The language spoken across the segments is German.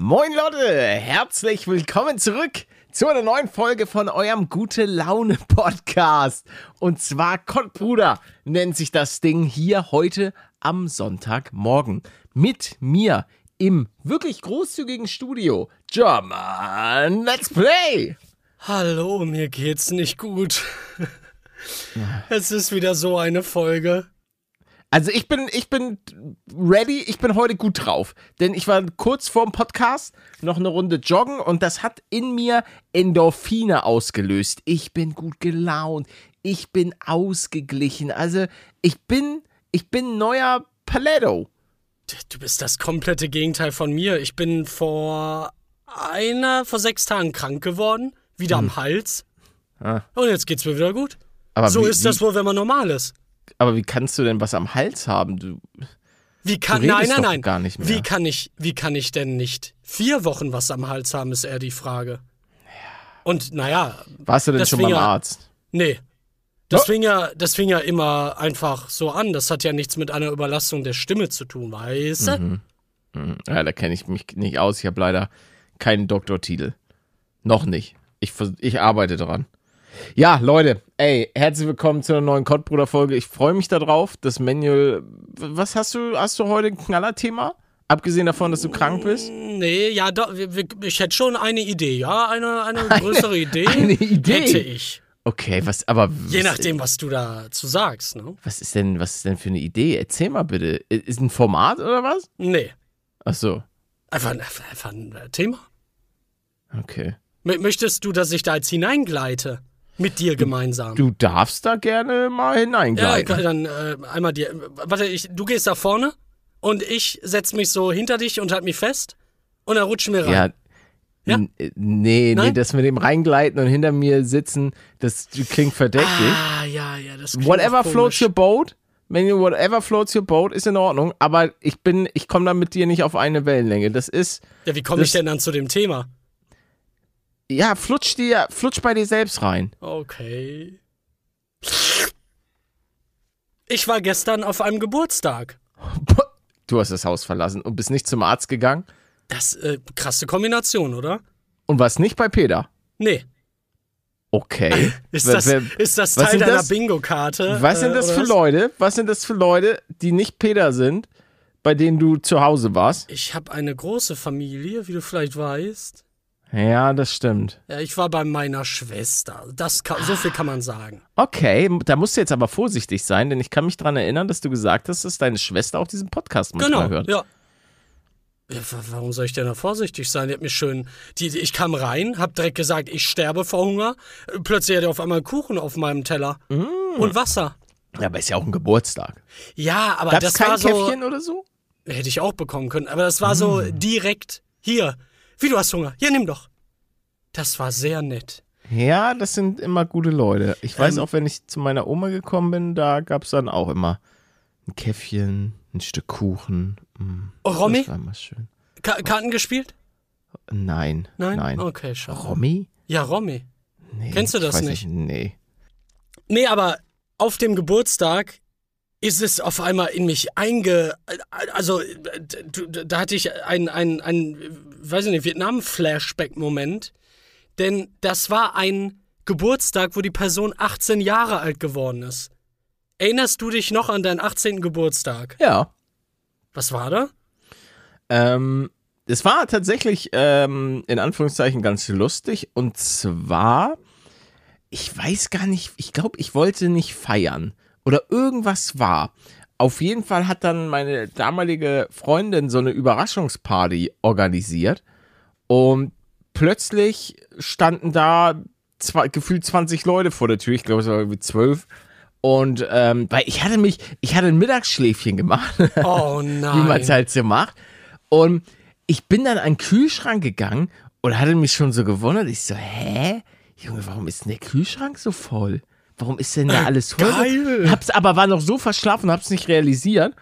Moin Leute, herzlich willkommen zurück zu einer neuen Folge von eurem Gute Laune Podcast. Und zwar Kottbruder nennt sich das Ding hier heute am Sonntagmorgen. Mit mir im wirklich großzügigen Studio. German, let's play! Hallo, mir geht's nicht gut. Es ist wieder so eine Folge. Also ich bin, ich bin ready, ich bin heute gut drauf. Denn ich war kurz vorm Podcast noch eine Runde joggen und das hat in mir Endorphine ausgelöst. Ich bin gut gelaunt, ich bin ausgeglichen. Also ich bin, ich bin neuer Paletto. Du bist das komplette Gegenteil von mir. Ich bin vor einer, vor sechs Tagen krank geworden, wieder am Hals. Ah. Und jetzt geht's mir wieder gut. Aber so wie, ist das wohl, wenn man normal ist. Aber wie kannst du denn was am Hals haben? Du, Wie kann, Du nein, nein, nein. gar nicht mehr. Wie kann ich, wie kann ich denn nicht vier Wochen was am Hals haben, ist eher die Frage. Und naja, warst du denn schon beim ja- Arzt? nee. Das Oh. fing ja, das fing ja immer einfach so an. Das hat ja nichts mit einer Überlastung der Stimme zu tun, weißt du? Mhm. Hm, Ja, da kenne ich mich nicht aus. Ich habe leider keinen Doktortitel. Noch nicht. Ich, ich arbeite dran. Ja, Leute, ey, herzlich willkommen zu einer neuen Kottbruder-Folge. Ich freue mich darauf. Das Manual. Was hast du? Hast du heute ein Knallerthema? Abgesehen davon, dass du krank bist? Nee, ja, wir- ich hätte schon eine Idee, ja, eine, eine größere Idee. eine Idee? Hätte ich. Okay, was, aber. Je was, nachdem, was du dazu sagst, ne? Was ist denn, was ist denn für eine Idee? Erzähl mal bitte. Ist ein Format oder was? Nee. Ach so. Einfach, einfach, ein äh, Thema. Okay. Mö- Möchtest du, dass ich da jetzt hineingleite? Mit dir gemeinsam. Du darfst da gerne mal ja, hineingleiten. dann äh, einmal dir. Warte, ich, du gehst da vorne und ich setz mich so hinter dich und halt mich fest und dann rutschen wir rein. Ja. Ja? Äh, Nee, nee, Nein? das mit dem Reingleiten und hinter mir sitzen, das klingt verdächtig. ah, ja, ja, das klingt whatever floats your boat, you whatever floats your boat, ist in Ordnung, aber ich bin, ich komme da mit dir nicht auf eine Wellenlänge. Das ist, Ja, wie komme ich denn dann zu dem Thema? Ja, flutsch dir, flutsch bei dir selbst rein. Okay. Ich war gestern auf einem Geburtstag. Du hast das Haus verlassen und bist nicht zum Arzt gegangen Das äh, krasse Kombination, oder? und warst nicht bei Peter. Nee. Okay. Ist das, wer- ist das Teil sind deiner das? Bingo-Karte? Was sind äh, das oder für was? Leute? Was sind das für Leute, die nicht Peter sind, bei denen du zu Hause warst? Ich habe eine große Familie, wie du vielleicht weißt. Ja, das stimmt. Ja, ich war bei meiner Schwester. Das kann, so viel kann man sagen. Okay, da musst du jetzt aber vorsichtig sein, denn ich kann mich daran erinnern, dass du gesagt hast, dass deine Schwester auch diesen Podcast manchmal Genau, hört. ja. Ja, wa- warum soll ich denn da vorsichtig sein? Die hat mir schön. Die, die, ich kam rein, hab direkt gesagt, ich sterbe vor Hunger. Plötzlich hat er auf einmal Kuchen auf meinem Teller. Mm. Und Wasser. Ja, aber ist ja auch ein Geburtstag. Ja, aber Gab's das kein war so. Käffchen oder so? Hätte ich auch bekommen können. Aber das war so Mm. direkt. Hier. Wie du hast Hunger. Ja, nimm doch. Das war sehr nett. Ja, das sind immer gute Leute. Ich weiß Ähm, auch, wenn ich zu meiner Oma gekommen bin, da gab es dann auch immer ein Käffchen, ein Stück Kuchen. Mm, Oh, Romy? Das war immer schön. Ka Karten gespielt? Nein. Nein? Nein. Okay, schade. Romy? Ja, Romy. Nee, Kennst du das weiß nicht? Nee. Nee, aber auf dem Geburtstag ist es auf einmal in mich einge... Also, da hatte ich einen, einen, einen weiß ich nicht, Vietnam-Flashback-Moment. Denn das war ein Geburtstag, wo die Person 18 Jahre alt geworden ist. Erinnerst du dich noch an deinen 18. Geburtstag? Ja. Was war da? Ähm, es war tatsächlich ähm, in Anführungszeichen ganz lustig. Und zwar, ich weiß gar nicht, ich glaube, ich wollte nicht feiern. Oder irgendwas war. Auf jeden Fall hat dann meine damalige Freundin so eine Überraschungsparty organisiert. Und plötzlich standen da zwei, gefühlt 20 Leute vor der Tür. Ich glaube, es war irgendwie 12. Und ähm, weil ich hatte mich, ich hatte ein Mittagsschläfchen gemacht Oh wie man nein. es halt so macht. Und ich bin dann an den Kühlschrank gegangen und hatte mich schon so gewundert. Ich so, hä? Junge, warum ist denn der Kühlschrank so voll? Warum ist denn da alles voll? geil. Hab's aber war noch so verschlafen, hab's nicht realisiert.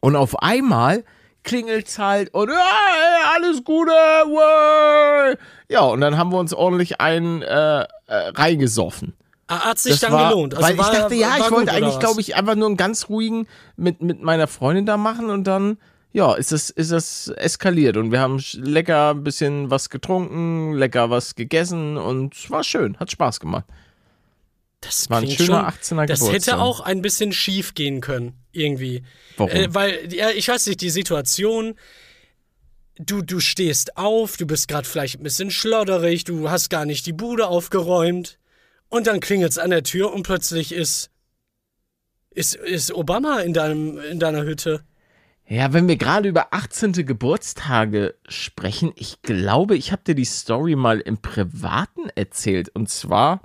Und auf einmal klingelt's halt und hey, alles Gute, way. Ja, und dann haben wir uns ordentlich einen äh, äh, reingesoffen. Ah, Hat sich Das dann war, gelohnt. Also weil war, ich dachte, ja, ich wollte eigentlich, glaube ich, einfach nur einen ganz ruhigen mit, mit meiner Freundin da machen und dann, ja, ist es, ist es eskaliert und wir haben lecker ein bisschen was getrunken, lecker was gegessen und es war schön, hat Spaß gemacht. Das War ein schöner schon, 18er Das Geburtstag. hätte auch ein bisschen schief gehen können, irgendwie. Warum? Äh, weil, ja, ich weiß nicht, die Situation, du, du stehst auf, du bist gerade vielleicht ein bisschen schlodderig, du hast gar nicht die Bude aufgeräumt und dann klingelt's an der Tür und plötzlich ist, ist, ist Obama in, deinem, in deiner Hütte. Ja, wenn wir gerade über 18. Geburtstage sprechen, ich glaube, ich habe dir die Story mal im Privaten erzählt. Und zwar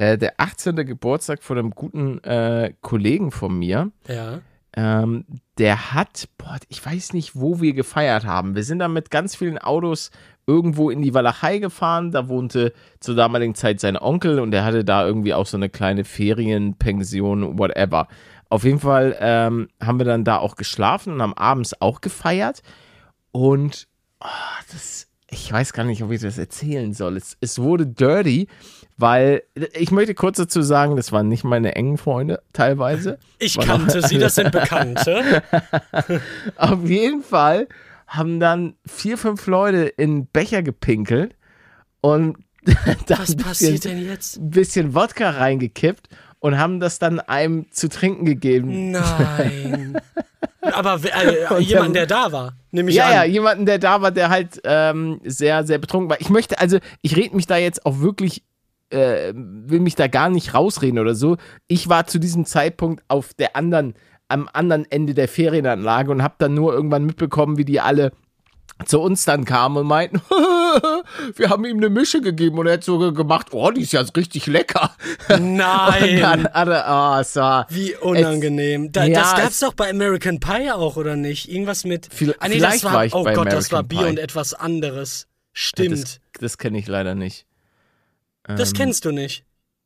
äh, der 18. Geburtstag von einem guten äh, Kollegen von mir. Ja. Ähm, der hat, boah, ich weiß nicht, wo wir gefeiert haben. Wir sind da mit ganz vielen Autos irgendwo in die Walachei gefahren. Da wohnte zur damaligen Zeit sein Onkel und der hatte da irgendwie auch so eine kleine Ferienpension, whatever. Auf jeden Fall ähm, haben wir dann da auch geschlafen und haben abends auch gefeiert. Und ah, das, ich weiß gar nicht, ob ich das erzählen soll. Es, es wurde dirty, weil ich möchte kurz dazu sagen, das waren nicht meine engen Freunde teilweise. Ich War kannte sie, das sind Bekannte. Auf jeden Fall haben dann vier, fünf Leute in Becher gepinkelt und dann Was bisschen, ein bisschen Wodka reingekippt und haben das dann einem zu trinken gegeben. Nein. Aber äh, Und jemand, der da war, nehme ich Ja, an. ja, jemanden, der da war, der halt ähm, sehr, sehr betrunken war. Ich möchte, also, ich rede mich da jetzt auch wirklich, äh, will mich da gar nicht rausreden oder so. Ich war zu diesem Zeitpunkt auf der anderen, am anderen Ende der Ferienanlage und habe dann nur irgendwann mitbekommen, wie die alle zu uns dann kamen und meinten, wir haben ihm eine Mische gegeben und er hat so ge- gemacht, oh, die ist ja richtig lecker. Nein. dann oh, es war, Wie unangenehm. Da, Ja, das gab's es- doch bei American Pie auch, oder nicht? Irgendwas mit. Viel- ah, nee, vielleicht das war, war ich oh bei Gott, das war American Bier Pie. und etwas anderes. Stimmt. das, das kenne ich leider nicht. Das, kennst du nicht.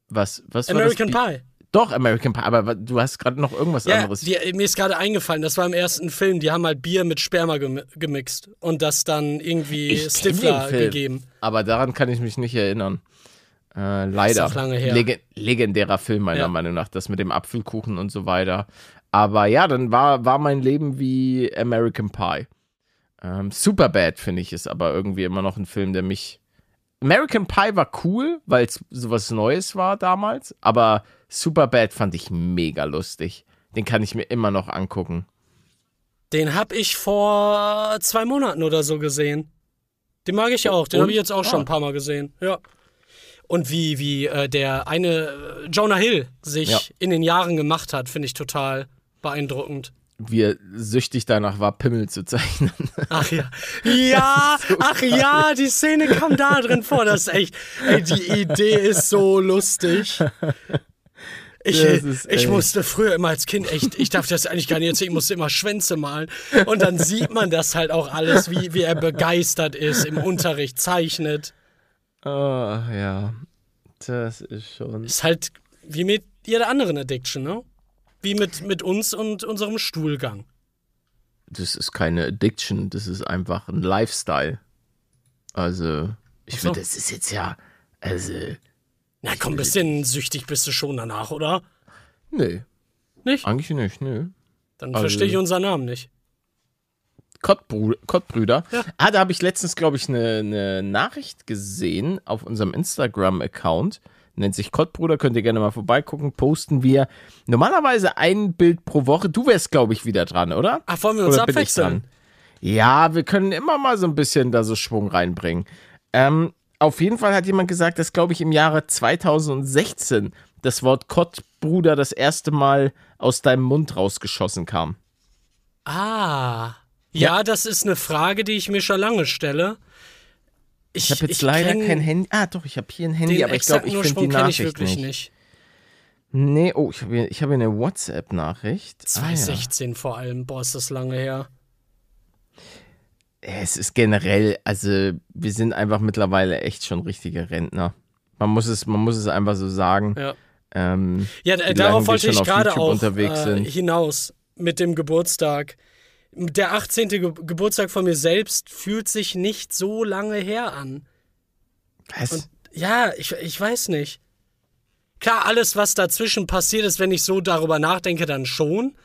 Was, was American Pie. Doch, American Pie, aber du hast gerade noch irgendwas Ja, anderes. die, mir ist gerade eingefallen, das war im ersten Film, die haben halt Bier mit Sperma gemi gemixt und das dann irgendwie Ich Stifler Film. gegeben. Aber daran kann ich mich nicht erinnern. Äh, leider. Ist auch lange her. Lege legendärer Film, meiner Ja. Meinung nach, das mit dem Apfelkuchen und so weiter. Aber ja, dann war, war mein Leben wie American Pie. Ähm, Superbad, finde ich, ist aber irgendwie immer noch ein Film, der mich. American Pie war cool, weil es sowas Neues war damals, aber Superbad fand ich mega lustig. Den kann ich mir immer noch angucken. Den hab ich vor zwei Monaten oder so gesehen. Den mag ich auch. Den habe ich jetzt auch schon Ah. ein paar Mal gesehen. Ja. Und wie, wie äh, der eine äh, Jonah Hill sich Ja. in den Jahren gemacht hat, finde ich total beeindruckend. Wie er süchtig danach war, Pimmel zu zeichnen. Ach ja. Ja, ach ja, die Szene kam da drin vor. Das ist echt. Ey, die Idee ist so lustig. Ich, ist ich musste früher immer als Kind echt, ich darf das eigentlich gar nicht erzählen, ich musste immer Schwänze malen. Und dann sieht man das halt auch alles, wie, wie er begeistert ist, im Unterricht zeichnet. Oh, ja. Das ist schon. Ist halt wie mit jeder anderen Addiction, ne? Wie mit, mit uns und unserem Stuhlgang. Das ist keine Addiction, das ist einfach ein Lifestyle. Also, ich so. finde, das ist jetzt ja. Also, Na komm, bisschen süchtig bist du schon danach, oder? nö. Nicht? Eigentlich nicht, nö. Dann Also- verstehe ich unseren Namen nicht. Kottbrü Kottbrüder. Ja. Ah, da habe ich letztens, glaube ich, eine ne Nachricht gesehen auf unserem Instagram-Account. Nennt sich Kottbruder, könnt ihr gerne mal vorbeigucken. Posten wir normalerweise ein Bild pro Woche. Du wärst, glaube ich, wieder dran, oder? Ach, wollen wir uns Oder abwechseln? dran? Ja, wir können immer mal so ein bisschen da so Schwung reinbringen. Ähm, auf jeden Fall hat jemand gesagt, dass, glaube ich, im Jahre 2016 das Wort Kottbruder das erste Mal aus deinem Mund rausgeschossen kam. Ah. Ja, das ist eine Frage, die ich mir schon lange stelle. Ich habe jetzt leider kenn kein Handy. Ah, doch, ich habe hier ein Handy, aber ich glaube, ich finde die kenne ich Nachricht wirklich nicht. nicht. Nee, oh, ich habe hier, ich hab hier eine WhatsApp-Nachricht. Ah, ja. 2016 vor allem. Boah, ist das lange her. Es ist generell, also wir sind einfach mittlerweile echt schon richtige Rentner. Man muss es, man muss es einfach so sagen. Ja. Ähm, Ja, darauf wollte ich gerade auch äh, hinaus mit dem Geburtstag. Der 18. Ge Geburtstag von mir selbst fühlt sich nicht so lange her an. was? Ja, ich, ich weiß nicht. Klar, alles, was dazwischen passiert ist, wenn ich so darüber nachdenke, dann schon.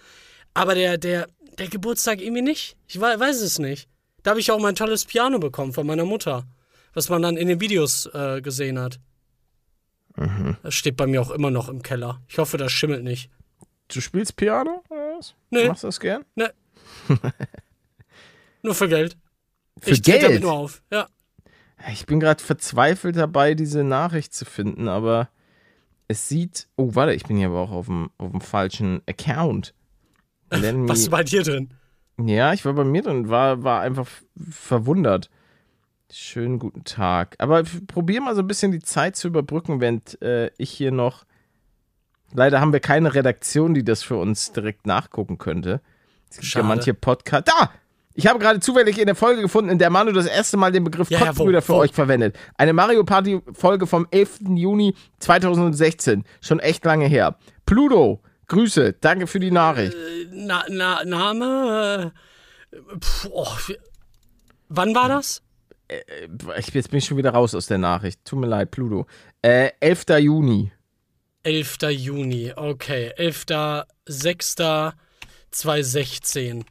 Aber der, der, der Geburtstag irgendwie nicht. Ich wei- weiß es nicht. Da habe ich auch mein tolles Piano bekommen von meiner Mutter. Was man dann in den Videos äh, gesehen hat. Mhm. Das steht bei mir auch immer noch im Keller. Ich hoffe, das schimmelt nicht. Du spielst Piano? oder was? Nö. Machst du das gern? Nur für Geld. Für ich trete damit Geld? nur auf. Ja. Ich bin gerade verzweifelt dabei, diese Nachricht zu finden, aber es sieht. Oh, warte, ich bin hier aber auch auf dem, auf dem falschen Account. Was ist bei dir drin? Ja, ich war bei mir drin, war, war einfach verwundert. Schönen guten Tag. Aber probier mal so ein bisschen die Zeit zu überbrücken, während äh, ich hier noch. Leider haben wir keine Redaktion, die das für uns direkt nachgucken könnte. Es gibt ja Schade. manche Podcasts. Da! Ich habe gerade zufällig in der Folge gefunden, in der Manu das erste Mal den Begriff Ja, ja, wo- Kottbrüder für wo? euch verwendet. Eine Mario Party Folge vom 11. Juni 2016. Schon echt lange her. Pluto, Grüße, danke für die Nachricht. Na, na, Name? Äh, pf, oh, wann war das? Ich, jetzt bin ich schon wieder raus aus der Nachricht. Tut mir leid, Pluto. Äh, 11. Juni. 11. Juni, okay. 11.06.2016.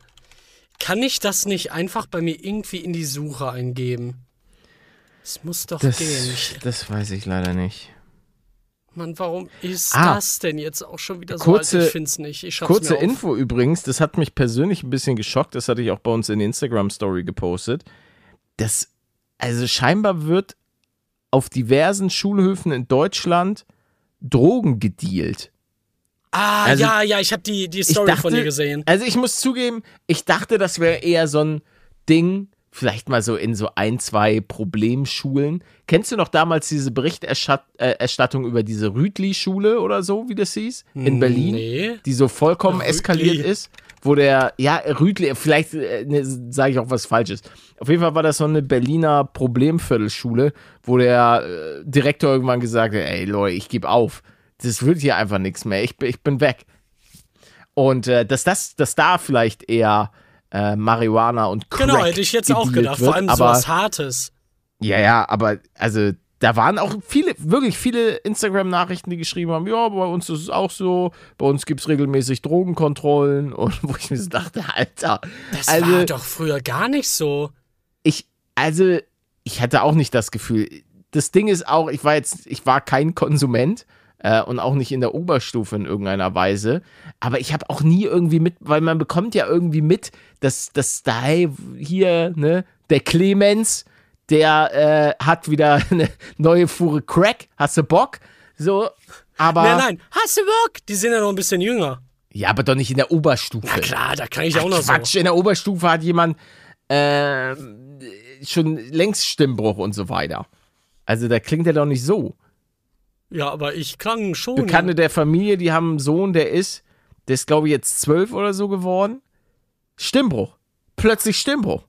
Kann ich das nicht einfach bei mir irgendwie in die Suche eingeben? Es muss doch Das, gehen. Ich, das weiß ich leider nicht. Mann, warum ist Ah. das denn jetzt auch schon wieder so Kurze- alt? Ich find's nicht. Ich schreib's Kurze. Info übrigens, das hat mich persönlich ein bisschen geschockt, das hatte ich auch bei uns in der Instagram-Story gepostet. Das, also scheinbar wird auf diversen Schulhöfen in Deutschland Drogen gedealt. Ah, Also, ja, ja, ich habe die, die Story von dir gesehen. Also ich muss zugeben, ich dachte, das wäre eher so ein Ding, vielleicht mal so in so ein, zwei Problemschulen. Kennst du noch damals diese Berichterstattung über diese Rütli-Schule oder so, wie das hieß? In Berlin? Nee. Die so vollkommen Rütli. eskaliert ist. Wo der, ja, Rütli, vielleicht äh, ne, sage ich auch was Falsches. Auf jeden Fall war das so eine Berliner Problemviertelschule, wo der äh, Direktor irgendwann gesagt hat, ey Leute, ich gebe auf. Das wird hier einfach nichts mehr. Ich, bin- ich bin weg. Und äh, dass das, dass da vielleicht eher äh, Marihuana und Crack Genau, hätte ich jetzt auch gedacht. Wird, Vor allem aber, sowas Hartes. Ja, ja, aber also da waren auch viele, wirklich viele Instagram-Nachrichten, die geschrieben haben, ja, bei uns ist es auch so, bei uns gibt es regelmäßig Drogenkontrollen und wo ich mir so dachte, Alter, Das also war doch früher gar nicht so. ich, also ich hatte auch nicht das Gefühl. Das Ding ist auch, ich war jetzt, ich war kein Konsument äh, und auch nicht in der Oberstufe in irgendeiner Weise, aber ich habe auch nie irgendwie mit, weil man bekommt ja irgendwie mit, dass, dass da, hier, ne, der Clemens, der äh, hat wieder eine neue Fuhre Crack, hast du Bock? So, aber. Nein, nein, hast du Bock? Die sind ja noch ein bisschen jünger. Ja, aber doch nicht in der Oberstufe. Na klar, da kann ich auch noch Quatsch, in der Oberstufe hat jemand äh, schon längst Stimmbruch und so weiter. Also da klingt er doch nicht so. Ja, aber ich klang schon. Bekannte der Familie, die haben einen Sohn, der ist, der ist glaube ich jetzt zwölf oder so geworden. Stimmbruch. Plötzlich Stimmbruch.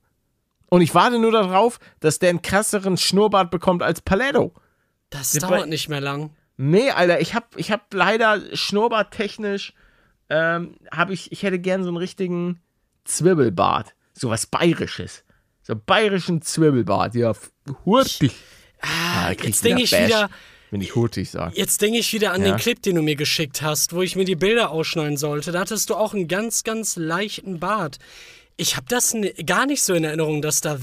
Und ich warte nur darauf, dass der einen krasseren Schnurrbart bekommt als Paletto. das Sind dauert nicht mehr lang. Nee, Alter, ich hab, ich hab leider schnurrbarttechnisch, ähm, hab ich, ich hätte gern so einen richtigen Zwirbelbart. So was Bayerisches. So einen bayerischen Zwirbelbart. Ja, hurtig. Ah, da krieg jetzt denke ich Bash, wieder, Wenn ich hurtig sage. jetzt denke ich wieder an Ja. den Clip, den du mir geschickt hast, wo ich mir die Bilder ausschneiden sollte. Da hattest du auch einen ganz, ganz leichten Bart. Ich habe das gar nicht so in Erinnerung, dass da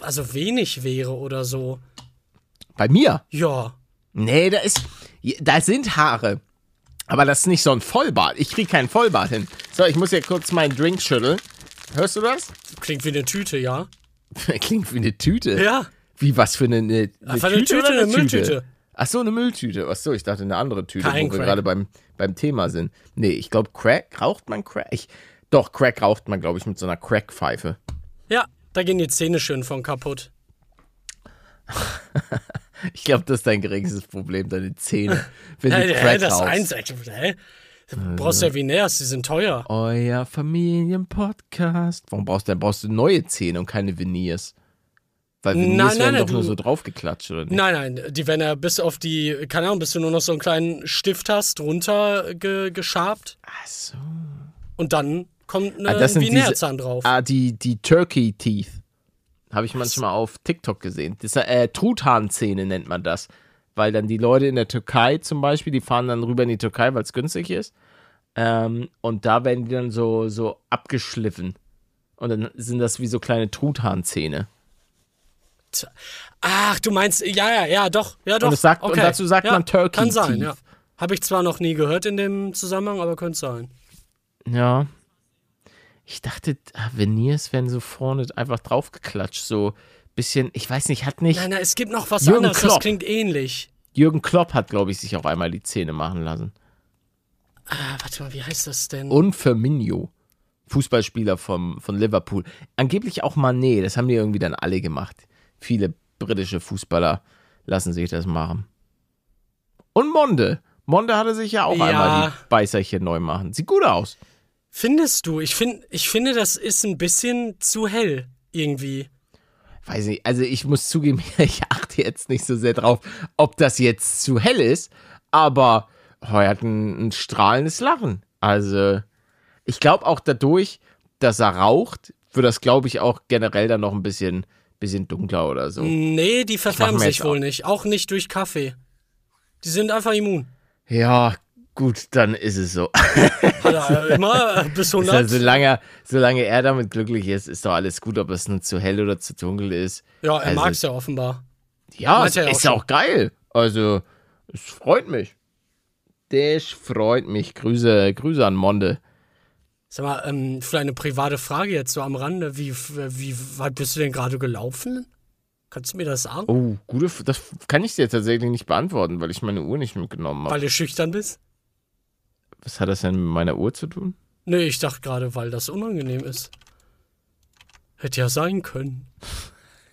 also wenig wäre oder so. Bei mir? Ja. Nee, da ist, da sind Haare. Aber das ist nicht so ein Vollbart. Ich krieg keinen Vollbart hin. So, ich muss hier kurz meinen Drink schütteln. Hörst du das? Klingt wie eine Tüte, ja? Klingt wie eine Tüte. Ja. Wie, was für eine, eine, eine eine Tüte, oder eine Mülltüte. Ach so, eine Mülltüte. Ach so, ich dachte eine andere Tüte, Kein wo wir Crack. gerade beim, beim Thema sind. Nee, ich glaube, Crack, raucht man Crack? Ich, doch, Crack raucht man, glaube ich, mit so einer Crackpfeife. Ja, da gehen die Zähne schön von kaputt. Ich glaube, das ist dein geringstes Problem, deine Zähne. Wenn Hä, du Crack das rauchst. eins, hä? Du brauchst ja Vinairs, die sind teuer. Euer Familienpodcast. Warum brauchst du denn? Brauchst du neue Zähne und keine Veneers? Weil Nein, nein, werden nein, doch nur so draufgeklatscht, oder nicht? Nein, nein, die werden ja bis auf die, keine Ahnung, bis du nur noch so einen kleinen Stift hast, runter ge geschabt Ach so. und dann kommt eine Ah, das sind diese- drauf. Ah, die, die Turkey Teeth. Habe ich manchmal auf TikTok gesehen. Das, äh, Truthahnzähne nennt man das. Weil dann die Leute in der Türkei zum Beispiel, die fahren dann rüber in die Türkei, weil es günstig ist. Ähm, und da werden die dann so, so abgeschliffen. Und dann sind das wie so kleine Truthahnzähne. Ach, du meinst, ja, ja, ja, doch, ja, doch. Und, sagt, okay. und dazu sagt ja, man Turkey Kann sein, Teeth. ja. Habe ich zwar noch nie gehört in dem Zusammenhang, aber könnte sein. Ja. Ich dachte, ah, Veneers werden so vorne einfach draufgeklatscht. So bisschen, ich weiß nicht, hat nicht. Nein, nein, es gibt noch was Jürgen anderes, das Klopp. klingt ähnlich. Jürgen Klopp hat, glaube ich, sich auch einmal die Zähne machen lassen. Ah, warte mal, wie heißt das denn? Und Firmino, Fußballspieler vom, von Liverpool. Angeblich auch Mané, das haben die irgendwie dann alle gemacht. Viele britische Fußballer lassen sich das machen. Und Monde. Monde hatte sich ja auch Ja. einmal die Beißerchen neu machen. Sieht gut aus. Findest du? Ich, find, ich finde, das ist ein bisschen zu hell irgendwie. Weiß nicht, also ich muss zugeben, ich achte jetzt nicht so sehr drauf, ob das jetzt zu hell ist, aber oh, er hat ein, ein strahlendes Lachen. Also ich glaube auch dadurch, dass er raucht, wird das, glaube ich, auch generell dann noch ein bisschen, bisschen dunkler oder so. Nee, die verfärben sich wohl nicht. Auch nicht durch Kaffee. Die sind einfach immun. Ja, gut, dann ist es so. Hat er immer bis Ist ja, 100. solange, solange er damit glücklich ist, ist doch alles gut, ob es nun zu hell oder zu dunkel ist. Ja, er Also- mag's ja offenbar. Ja, es ja auch ist ja auch geil. Also, es freut mich. Das freut mich. Grüße, Grüße an Monde. Sag mal, ähm, vielleicht eine private Frage jetzt so am Rande. Wie, wie weit bist du denn gerade gelaufen? Kannst du mir das sagen? Oh, gute, F- das kann ich dir tatsächlich nicht beantworten, weil ich meine Uhr nicht mitgenommen habe. Weil du schüchtern bist? Was hat das denn mit meiner Uhr zu tun? Nee, ich dachte gerade, weil das unangenehm ist. Hätte ja sein können.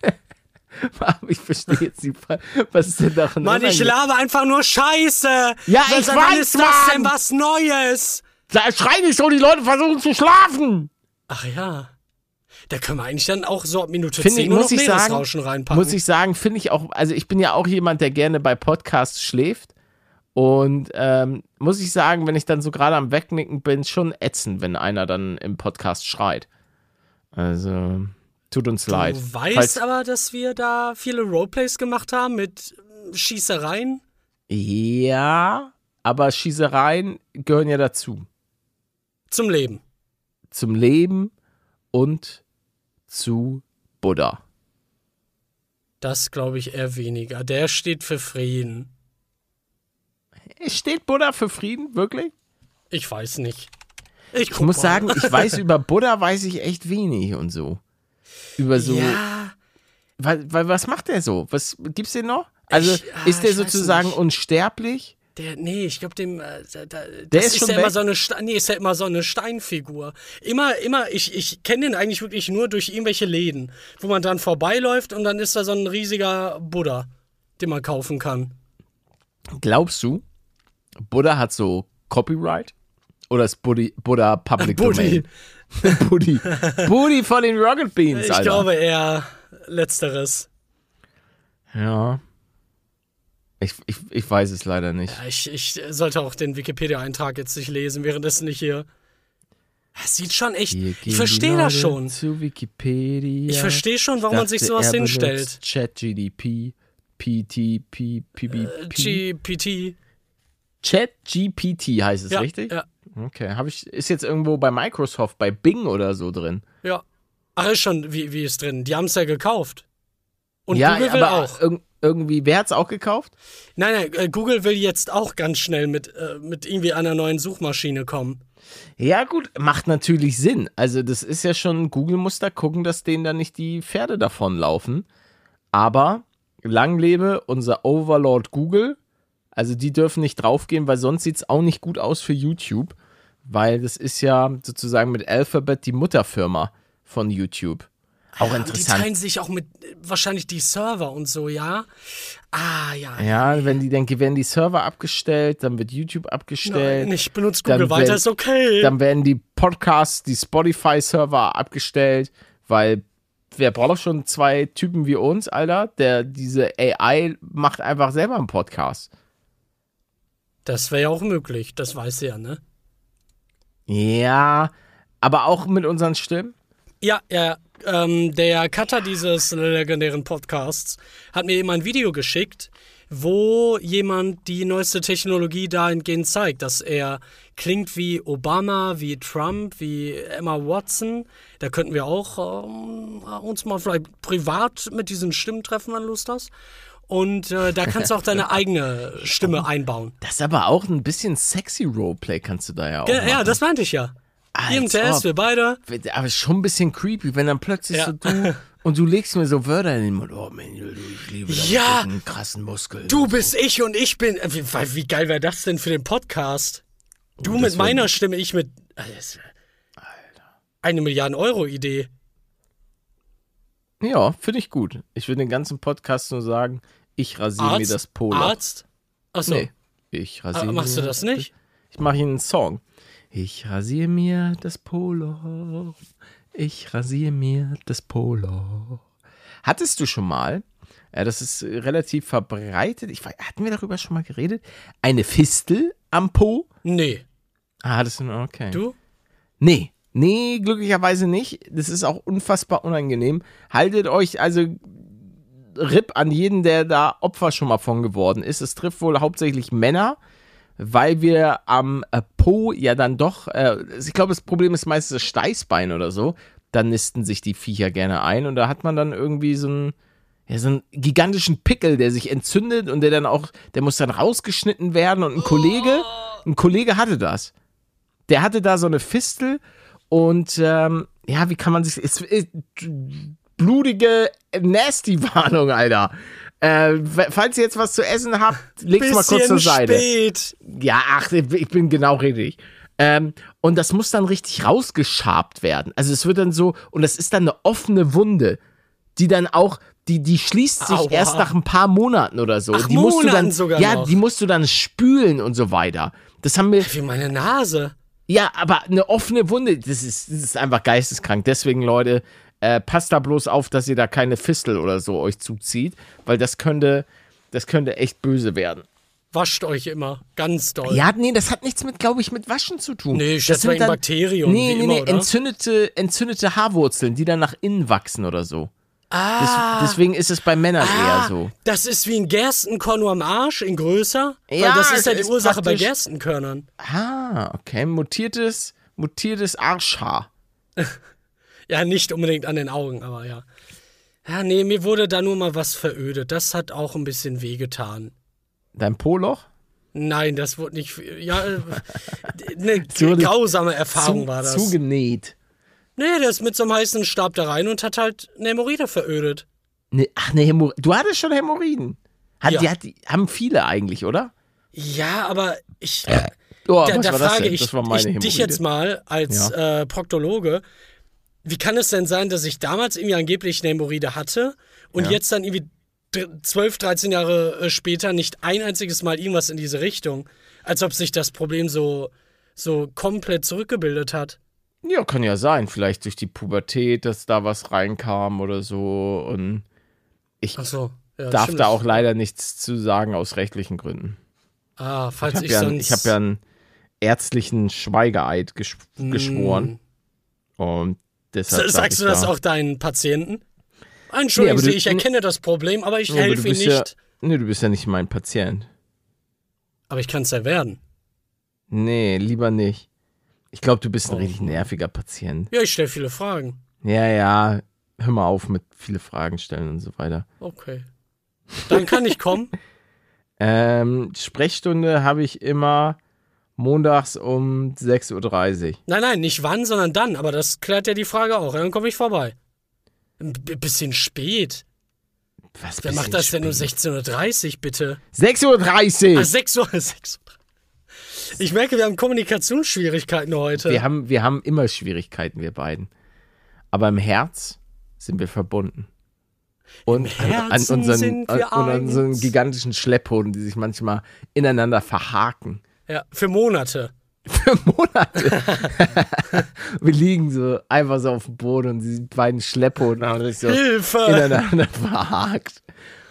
ich verstehe jetzt die Frage. Was ist denn daran? Mann, ich unangenehm? labe einfach nur Scheiße! Ja, Was- ich weiß, ist das denn Mann! was Neues? Da schrei nicht so, die Leute versuchen zu schlafen. Ach ja. Da können wir eigentlich dann auch so ab Minute Finde 10 ich, muss noch ich sagen, reinpacken. muss ich sagen, finde ich auch, also ich bin ja auch jemand, der gerne bei Podcasts schläft. Und ähm, muss ich sagen, wenn ich dann so gerade am Wegnicken bin, schon ätzend, wenn einer dann im Podcast schreit. Also, tut uns leid. Du weißt Falls- aber, dass wir da viele Roleplays gemacht haben mit ähm, Schießereien. Ja, aber Schießereien gehören ja dazu. Zum Leben. Zum Leben und zu Buddha. Das glaube ich eher weniger. Der steht für Frieden. Steht Buddha für Frieden, wirklich? Ich weiß nicht. Ich, Ich muss sagen, ich weiß über Buddha weiß ich echt wenig und so. Über so. Ja, Weil, weil was macht der so? Was gibt's den noch? Also Ich- ah, ist der sozusagen unsterblich? Der, nee, ich glaube, dem, äh, da, das ist schon ja immer so eine, Ste nee, ist ja immer so eine Steinfigur. Immer, immer, ich, ich kenne den eigentlich wirklich nur durch irgendwelche Läden, wo man dann vorbeiläuft und dann ist da so ein riesiger Buddha, den man kaufen kann. Glaubst du, Buddha hat so Copyright? Oder ist Buddy, Buddha Public Buddy. Domain? Buddy. Buddy von den Rocket Beans, Ich Alter. glaube eher letzteres. Ja. Ich, ich, ich weiß es leider nicht. Ja, Ich, ich sollte auch den Wikipedia-Eintrag jetzt nicht lesen, währenddessen nicht hier. Es sieht schon echt. Ich verstehe das schon. Zu Wikipedia. Ich verstehe schon, warum man sich sowas hinstellt. ChatGDP, PT, P, PB, GPT. ChatGPT heißt es, Ja, richtig? ja, Okay, habe ich ist jetzt irgendwo bei Microsoft, bei Bing oder so drin. ja. Ach, ist schon, wie, wie ist drin? Die haben es ja gekauft. Und ja, Google will aber auch. Irg- irgendwie, wer hat's auch gekauft? Nein, nein, äh, Google will jetzt auch ganz schnell mit, äh, mit irgendwie einer neuen Suchmaschine kommen. Ja, gut, macht natürlich Sinn. Also, das ist ja schon, Google muss da gucken, dass denen da nicht die Pferde davonlaufen. Aber lang lebe unser Overlord Google. Also, die dürfen nicht draufgehen, weil sonst sieht's auch nicht gut aus für YouTube. Weil das ist ja sozusagen mit Alphabet die Mutterfirma von YouTube. Auch Und die interessant. teilen sich auch mit wahrscheinlich die Server und so, ja? Ah, ja. Ja, wenn die denken, werden die Server abgestellt, dann wird YouTube abgestellt. Nein, ich benutze Google weiter, wenn- ist okay. Dann werden die Podcasts, die Spotify-Server abgestellt, weil wer braucht schon zwei Typen wie uns, Alter? Der diese AI macht einfach selber einen Podcast. Das wäre ja auch möglich, das weiß sie ja, ne? Ja, aber auch mit unseren Stimmen. Ja, ja, ähm, der Cutter dieses legendären Podcasts hat mir eben ein Video geschickt, wo jemand die neueste Technologie dahingehend zeigt, dass er klingt wie Obama, wie Trump, wie Emma Watson. Da könnten wir auch ähm, uns mal vielleicht privat mit diesen Stimmen treffen, wenn du Lust hast. Und äh, da kannst du auch deine eigene Stimme einbauen. Das ist aber auch ein bisschen sexy Roleplay kannst du da ja auch Ja, machen. ja das meinte ich ja. Test, ob. wir beide. Aber schon ein bisschen creepy, wenn dann plötzlich Ja. so du und du legst mir so Wörter in den Mund. Oh du, ich liebe deine Ja. krassen Muskeln. Du bist ich und ich bin. äh, Wie, wie geil wäre das denn für den Podcast? Du Oh, das mit meiner Stimme, ich mit. Das wär- Eine Milliarden Euro Idee. Ja, finde ich gut. Ich will den ganzen Podcast nur sagen, ich rasiere mir das Polo. Arzt? Achso. Nee, ich rasiere Ah, machst du das nicht? Ich mache Ihnen einen Song. Ich rasiere mir das Polo. Ich rasiere mir das Polo. Hattest du schon mal, ja, das ist äh, relativ verbreitet, ich, hatten wir darüber schon mal geredet, eine Fistel am Po? Nee. Ah, hattest du, okay. Du? Nee, nee, glücklicherweise nicht. Das ist auch unfassbar unangenehm. Haltet euch also RIP an jeden, der da Opfer schon mal von geworden ist. Es trifft wohl hauptsächlich Männer, weil wir am äh, Po ja dann doch, äh, ich glaube, das Problem ist meistens das Steißbein oder so. Da nisten sich die Viecher gerne ein und da hat man dann irgendwie so einen, ja, so einen gigantischen Pickel, der sich entzündet und der dann auch, der muss dann rausgeschnitten werden und ein Kollege, ein Kollege hatte das der hatte da so eine Fistel und ähm, ja, wie kann man sich. Es ist blutige Nasty-Warnung, Alter. Äh, falls ihr jetzt was zu essen habt, legt's mal kurz zur Seite. spät. Ja, ach, ich bin genau richtig. Ähm, und das muss dann richtig rausgeschabt werden. Also es wird dann so, und das ist dann eine offene Wunde, die dann auch, die, die schließt sich Aua. erst nach ein paar Monaten oder so. Ach, die musst du Monaten dann, sogar ja, noch. die musst du dann spülen und so weiter. Das haben wir, Wie meine Nase. ja, aber eine offene Wunde, das ist, das ist einfach geisteskrank. Deswegen, Leute, äh, passt da bloß auf, dass ihr da keine Fistel oder so euch zuzieht, weil das könnte, das könnte echt böse werden. Wascht euch immer. Ganz doll. Ja, nee, das hat nichts mit, glaube ich, mit Waschen zu tun. Nee, ich das wegen dann- Bakterien, Nee, nee, immer, nee, oder? entzündete, entzündete Haarwurzeln, die dann nach innen wachsen oder so. Ah. Des, deswegen ist es bei Männern Ah, eher so. Das ist wie ein Gerstenkorn nur am Arsch, in größer. Ja, das ist ja die ist Ursache bei Gerstenkörnern. Ah, okay. Mutiertes, mutiertes Arschhaar. Ja, nicht unbedingt an den Augen, aber ja. Ja, nee, mir wurde da nur mal was verödet. Das hat auch ein bisschen wehgetan. Dein Poloch? Nein, das wurde nicht. Ja, äh, eine grausame Erfahrung Zu, war das. Zugenäht. Nee, der ist mit so einem heißen Stab da rein und hat halt eine Hämorrhoide verödet. Ne, ach, ne, Hämor du hattest schon Hämorrhoiden. Hat, Ja. die, hat, die, haben viele eigentlich, oder? Ja, aber ich. Oh, da da frage ich, ich dich Hämorrhoide. jetzt mal als äh, Proktologe. Wie kann es denn sein, dass ich damals irgendwie angeblich eine Hämorrhoide hatte und Ja. jetzt dann irgendwie dr- 12, 13 Jahre äh, später nicht ein einziges Mal irgendwas in diese Richtung? Als ob sich das Problem so, so komplett zurückgebildet hat. Ja, kann ja sein. Vielleicht durch die Pubertät, dass da was reinkam oder so. Und ich so. Ja, darf stimmt. da auch leider nichts zu sagen aus rechtlichen Gründen. Ah, Ich falls habe ich, ja, einen- sonst. ich hab ja einen ärztlichen Schweigeeid gesch Mm. geschworen. Und deshalb sag Sagst ich du das da, auch deinen Patienten? Entschuldigen Nee, Sie, du- ich erkenne das Problem, aber ich Nee, aber du helfe Ihnen bist ja, nicht. nee, du bist ja nicht mein Patient. Aber ich kann es ja werden. Nee, lieber nicht. Ich glaube, du bist ein Oh. richtig nerviger Patient. Ja, ich stelle viele Fragen. Ja, ja. Hör mal auf mit viele Fragen stellen und so weiter. Okay. Dann kann ich kommen. Ähm, Sprechstunde habe ich immer montags um 6.30 Uhr. Nein, nein, nicht wann, sondern dann. Aber das klärt ja die Frage auch. Dann komme ich vorbei. Ein bisschen spät. Was Wer macht das denn um 16.30 Uhr, bitte? 6.30 Uhr! Ah, 6 Uhr. 6 Uhr. Ich merke, wir haben Kommunikationsschwierigkeiten heute. wir, haben, wir haben immer Schwierigkeiten, wir beiden. Aber im Herz sind wir verbunden. Und an Herzen unseren, an, an unseren gigantischen Schlepphoden, die sich manchmal ineinander verhaken. Ja, für Monate. Für Monate. wir liegen so einfach so auf dem Boden und die beiden Schlepphoden haben sich so Hilfe! ineinander verhakt.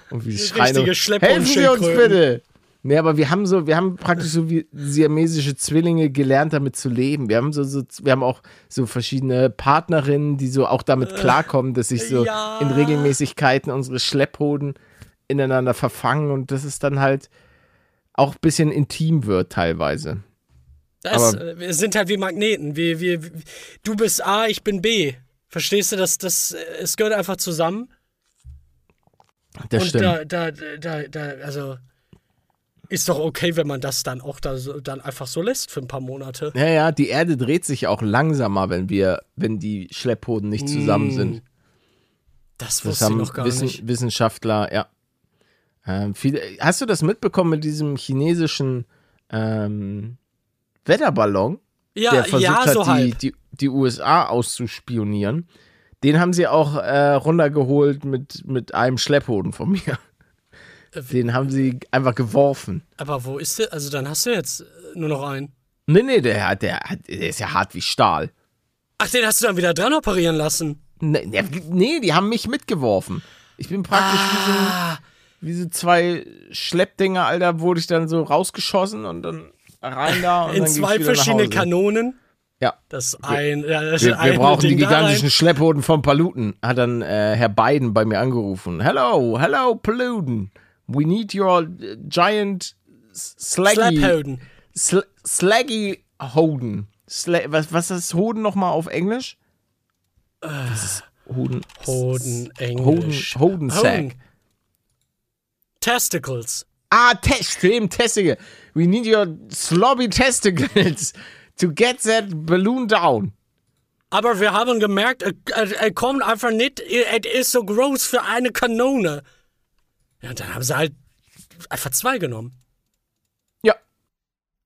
Und wir schreien Richtige Schlepphoden- helfen Sie uns Schildkröten." bitte. Nee, aber wir haben so, wir haben praktisch so wie siamesische Zwillinge gelernt, damit zu leben. Wir haben so, so wir haben auch so verschiedene Partnerinnen, die so auch damit klarkommen, dass sich so Ja. in Regelmäßigkeiten unsere Schlepphoden ineinander verfangen und dass es dann halt auch ein bisschen intim wird teilweise. Das, Aber- äh, wir sind halt wie Magneten. Wir, wir, du bist A, ich bin B. Verstehst du, das, das, äh, es gehört einfach zusammen. Das und stimmt. da, da, da, da, also ist doch okay, wenn man das dann auch da so, dann einfach so lässt für ein paar Monate. ja, ja, die Erde dreht sich auch langsamer, wenn wir, wenn die Schlepphoden nicht zusammen Mm, sind. Das Das wusste ich haben noch gar Wissen, nicht. Wissenschaftler, ja. Ähm, hast du das mitbekommen mit diesem chinesischen ähm, Wetterballon, der Ja, versucht ja, hat, so die, halb. die, die USA auszuspionieren? Den haben sie auch äh, runtergeholt mit, mit einem Schlepphoden von mir. Äh, Den haben sie einfach geworfen. Aber wo ist der? Also dann hast du jetzt äh, nur noch einen. Nee, nee, der, hat- der, hat- der ist ja hart wie Stahl. Ach, den hast du dann wieder dran operieren lassen. Nee, nee, nee, die haben mich mitgeworfen. Ich bin praktisch wie, so, Ah, wie so zwei Schleppdinger, Alter, wurde ich dann so rausgeschossen und dann rein da. Und in zwei wieder nach verschiedene Hause. Kanonen. Ja. Das ein, ja, das Wir, wir brauchen die Ding da gigantischen. Schlepphoden von Paluten. Hat dann äh, Herr Biden bei mir angerufen. Hello, hello, Paluten. We need your äh, giant slaggy, Slaphoden. sl slaggy Hoden. Sla was, was ist Hoden nochmal auf Englisch? Das ist Hoden. Hoden, Hoden, Englisch. Hodensack. Hoden. Testicles. Ah, Test, eben Testicle. We need your slobby testicles to get that balloon down. Aber wir haben gemerkt, er, er, er kommt einfach nicht, er ist so groß für eine Kanone. Ja, und dann haben sie halt einfach zwei genommen. Ja.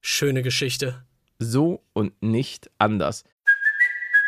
Schöne Geschichte. So und nicht anders.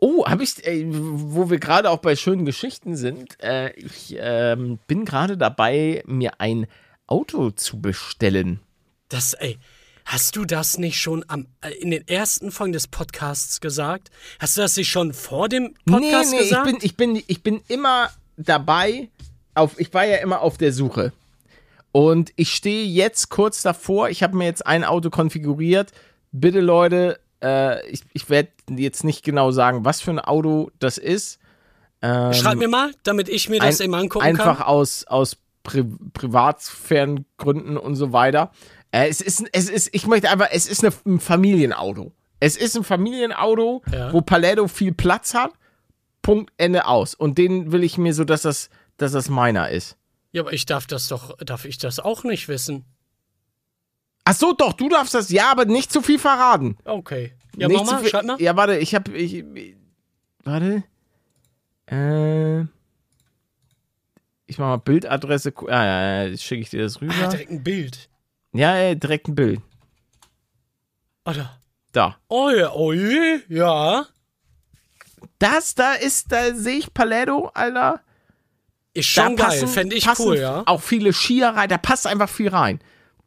Oh, habe ich, äh, wo wir gerade auch bei schönen Geschichten sind, äh, ich ähm, bin gerade dabei, mir ein Auto zu bestellen. Das, ey, hast du das nicht schon am, äh, in den ersten Folgen des Podcasts gesagt? Hast du das nicht schon vor dem Podcast nee, nee, gesagt? ich bin, ich bin, ich bin immer dabei, auf, ich war ja immer auf der Suche. Und ich stehe jetzt kurz davor, ich habe mir jetzt ein Auto konfiguriert. Bitte Leute, äh, ich, ich werde jetzt nicht genau sagen, was für ein Auto das ist. Ähm, Schreib mir mal, damit ich mir das ein- eben angucken einfach kann. aus, aus Pri Privatsphärengründen und so weiter. Äh, es ist, es ist, ich möchte einfach, es ist eine, ein Familienauto. Es ist ein Familienauto, Ja. wo Paletto viel Platz hat. Punkt, Ende aus. Und den will ich mir so, dass das, dass das meiner ist. Ja, aber ich darf das doch, darf ich das auch nicht wissen? Ach so, doch, du darfst das, ja, aber nicht zu viel verraten. Okay. Ja, nicht mach mal, viel, schreib mal. Ja, warte, ich hab, ich, warte. Äh, ich mach mal Bildadresse, ah, ja, ja, schicke ich dir das rüber. Ah, direkt ein Bild. Ja, ja, direkt ein Bild. Oder? Da. Oh ja, oh je, ja. Das da ist, da sehe ich Paletto, Alter. Ist Da schon geil, fände ich passen cool, ja. Auch viele Skier rein, da passt einfach viel rein.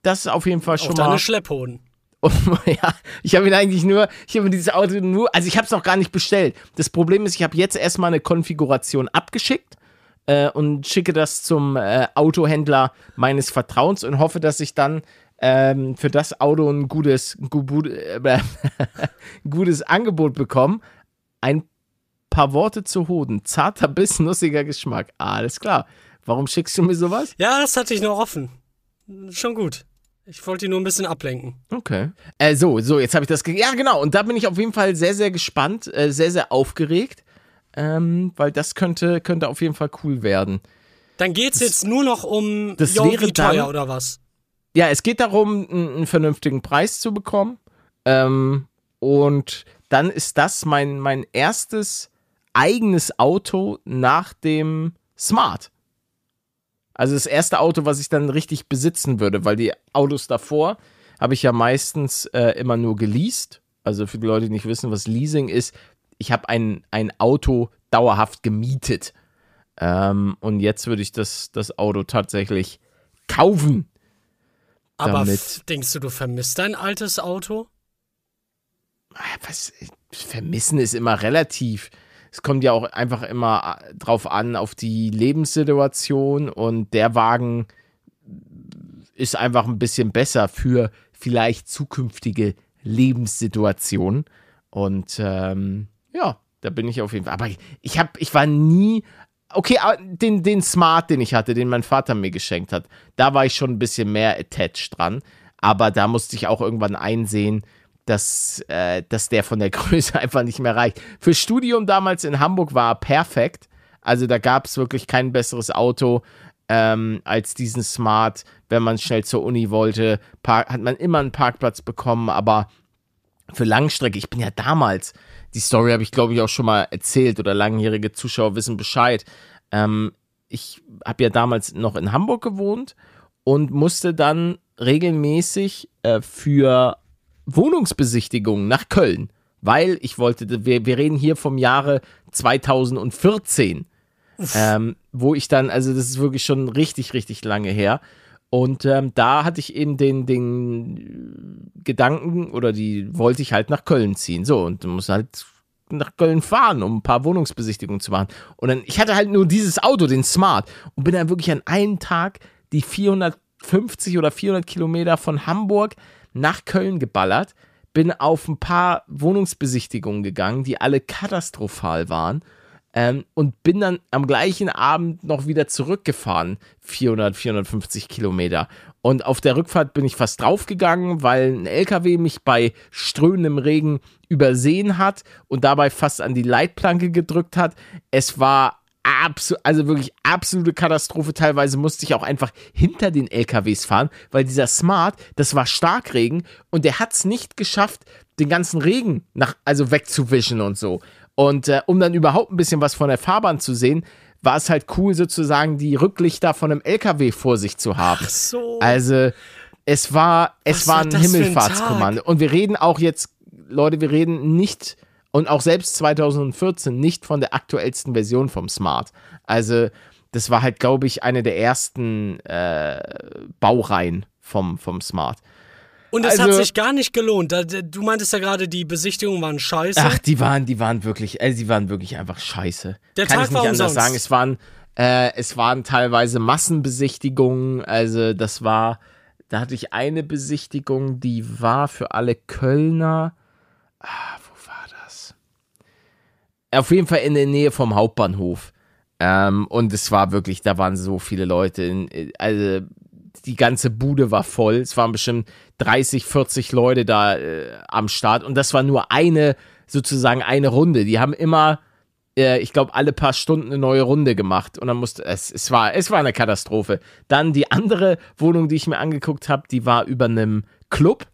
Das ist auf jeden Fall Auch schon deine mal. Schlepphoden. Und, ja, ich habe ihn eigentlich nur, ich habe dieses Auto nur, also ich habe es noch gar nicht bestellt. Das Problem ist, ich habe jetzt erstmal eine Konfiguration abgeschickt äh, und schicke das zum äh, Autohändler meines Vertrauens und hoffe, dass ich dann ähm, für das Auto ein gutes, ein gu- äh, gutes Angebot bekomme. Ein paar Worte zu Hoden. Zarter Biss, nussiger Geschmack. Alles klar. Warum schickst du mir sowas? Ja, das hatte ich noch offen. Schon gut. Ich wollte ihn nur ein bisschen ablenken. Okay. Äh, so, so, jetzt habe ich das. Ja, genau. Und da bin ich auf jeden Fall sehr, sehr gespannt, äh, sehr, sehr aufgeregt, ähm, weil das könnte, könnte auf jeden Fall cool werden. Dann geht's jetzt nur noch um, das yo, wäre wie teuer dann- oder was? Ja, es geht darum, einen, einen vernünftigen Preis zu bekommen. Ähm, und dann ist das mein, mein erstes eigenes Auto nach dem Smart. Also das erste Auto, was ich dann richtig besitzen würde, weil die Autos davor habe ich ja meistens äh, immer nur geleast. Also für die Leute, die nicht wissen, was Leasing ist, ich habe ein, ein Auto dauerhaft gemietet. Ähm, und jetzt würde ich das, das Auto tatsächlich kaufen. Aber denkst du, du vermisst dein altes Auto? Ah, Was, vermissen ist immer relativ. Es kommt ja auch einfach immer äh, drauf an, auf die Lebenssituation und der Wagen ist einfach ein bisschen besser für vielleicht zukünftige Lebenssituationen. Und ähm, ja, da bin ich auf jeden Fall. Aber ich habe, ich war nie. Okay, den, den Smart, den ich hatte, den mein Vater mir geschenkt hat, da war ich schon ein bisschen mehr attached dran. Aber da musste ich auch irgendwann einsehen, dass, äh, dass der von der Größe einfach nicht mehr reicht. Für Studium damals in Hamburg war er perfekt. Also da gab es wirklich kein besseres Auto ähm, als diesen Smart. Wenn man schnell zur Uni wollte, park hat man immer einen Parkplatz bekommen. Aber für Langstrecke, ich bin ja damals, die Story habe ich glaube ich auch schon mal erzählt oder langjährige Zuschauer wissen Bescheid. Ähm, ich habe ja damals noch in Hamburg gewohnt und musste dann regelmäßig äh, für Wohnungsbesichtigungen nach Köln, weil ich wollte, wir, wir reden hier vom Jahre 2014, ähm, wo ich dann, also das ist wirklich schon richtig, richtig lange her. Und ähm, da hatte ich eben den, den Gedanken oder die wollte ich halt nach Köln ziehen. So, und du musst halt nach Köln fahren, um ein paar Wohnungsbesichtigungen zu machen. Und dann, ich hatte halt nur dieses Auto, den Smart, und bin dann wirklich an einem Tag die 450 oder 400 Kilometer von Hamburg nach Köln geballert, bin auf ein paar Wohnungsbesichtigungen gegangen, die alle katastrophal waren. Ähm, und bin dann am gleichen Abend noch wieder zurückgefahren, 400, 450 Kilometer. Und auf der Rückfahrt bin ich fast draufgegangen, weil ein LKW mich bei strömendem Regen übersehen hat und dabei fast an die Leitplanke gedrückt hat. Es war absolut, also wirklich absolute Katastrophe. Teilweise musste ich auch einfach hinter den LKWs fahren, weil dieser Smart, das war Starkregen und der hat es nicht geschafft, den ganzen Regen nach, also wegzuwischen und so. Und äh, um dann überhaupt ein bisschen was von der Fahrbahn zu sehen, war es halt cool, sozusagen die Rücklichter von einem LKW vor sich zu haben. Ach so. Also, es war, es Was war ein für ein Himmelfahrtskommando. Und wir reden auch jetzt, Leute, wir reden nicht, und auch selbst 2014 nicht von der aktuellsten Version vom Smart. Also, das war halt, glaube ich, eine der ersten äh, Baureihen vom, vom Smart. Und es hat also- sich gar nicht gelohnt. Du meintest ja gerade, die Besichtigungen waren scheiße. Ach, die waren, die waren wirklich, äh, die waren wirklich einfach scheiße. Der Kann Tag ich nicht anders umsonst. sagen. Es waren, äh, es waren teilweise Massenbesichtigungen. Also das war, da hatte ich eine Besichtigung, die war für alle Kölner. Ah? Auf jeden Fall in der Nähe vom Hauptbahnhof. Ähm, und es war wirklich, da waren so viele Leute. In, also die ganze Bude war voll. Es waren bestimmt 30, 40 Leute da äh, am Start. Und das war nur eine, sozusagen eine Runde. Die haben immer, äh, ich glaube, alle paar Stunden eine neue Runde gemacht. Und dann musste, es, es, war, es war eine Katastrophe. Dann die andere Wohnung, die ich mir angeguckt habe, die war über einem Club.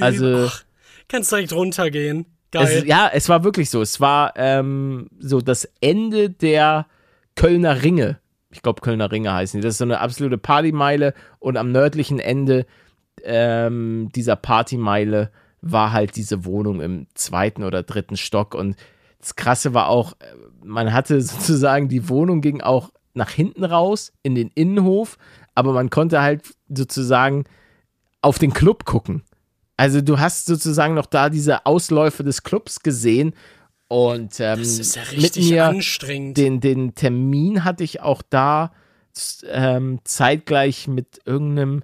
Also. Ach, kannst direkt runtergehen. Es, ja, es war wirklich so. Es war ähm, so das Ende der Kölner Ringe. Ich glaube, Kölner Ringe heißen die. Das ist so eine absolute Partymeile und am nördlichen Ende ähm, dieser Partymeile war halt diese Wohnung im zweiten oder dritten Stock. Und das Krasse war auch, äh, man hatte sozusagen, die Wohnung ging auch nach hinten raus in den Innenhof, aber man konnte halt sozusagen auf den Club gucken. Also du hast sozusagen noch da diese Ausläufe des Clubs gesehen und ähm, das ist ja mit richtig mir anstrengend. den, den Termin hatte ich auch da ähm, zeitgleich mit irgendeinem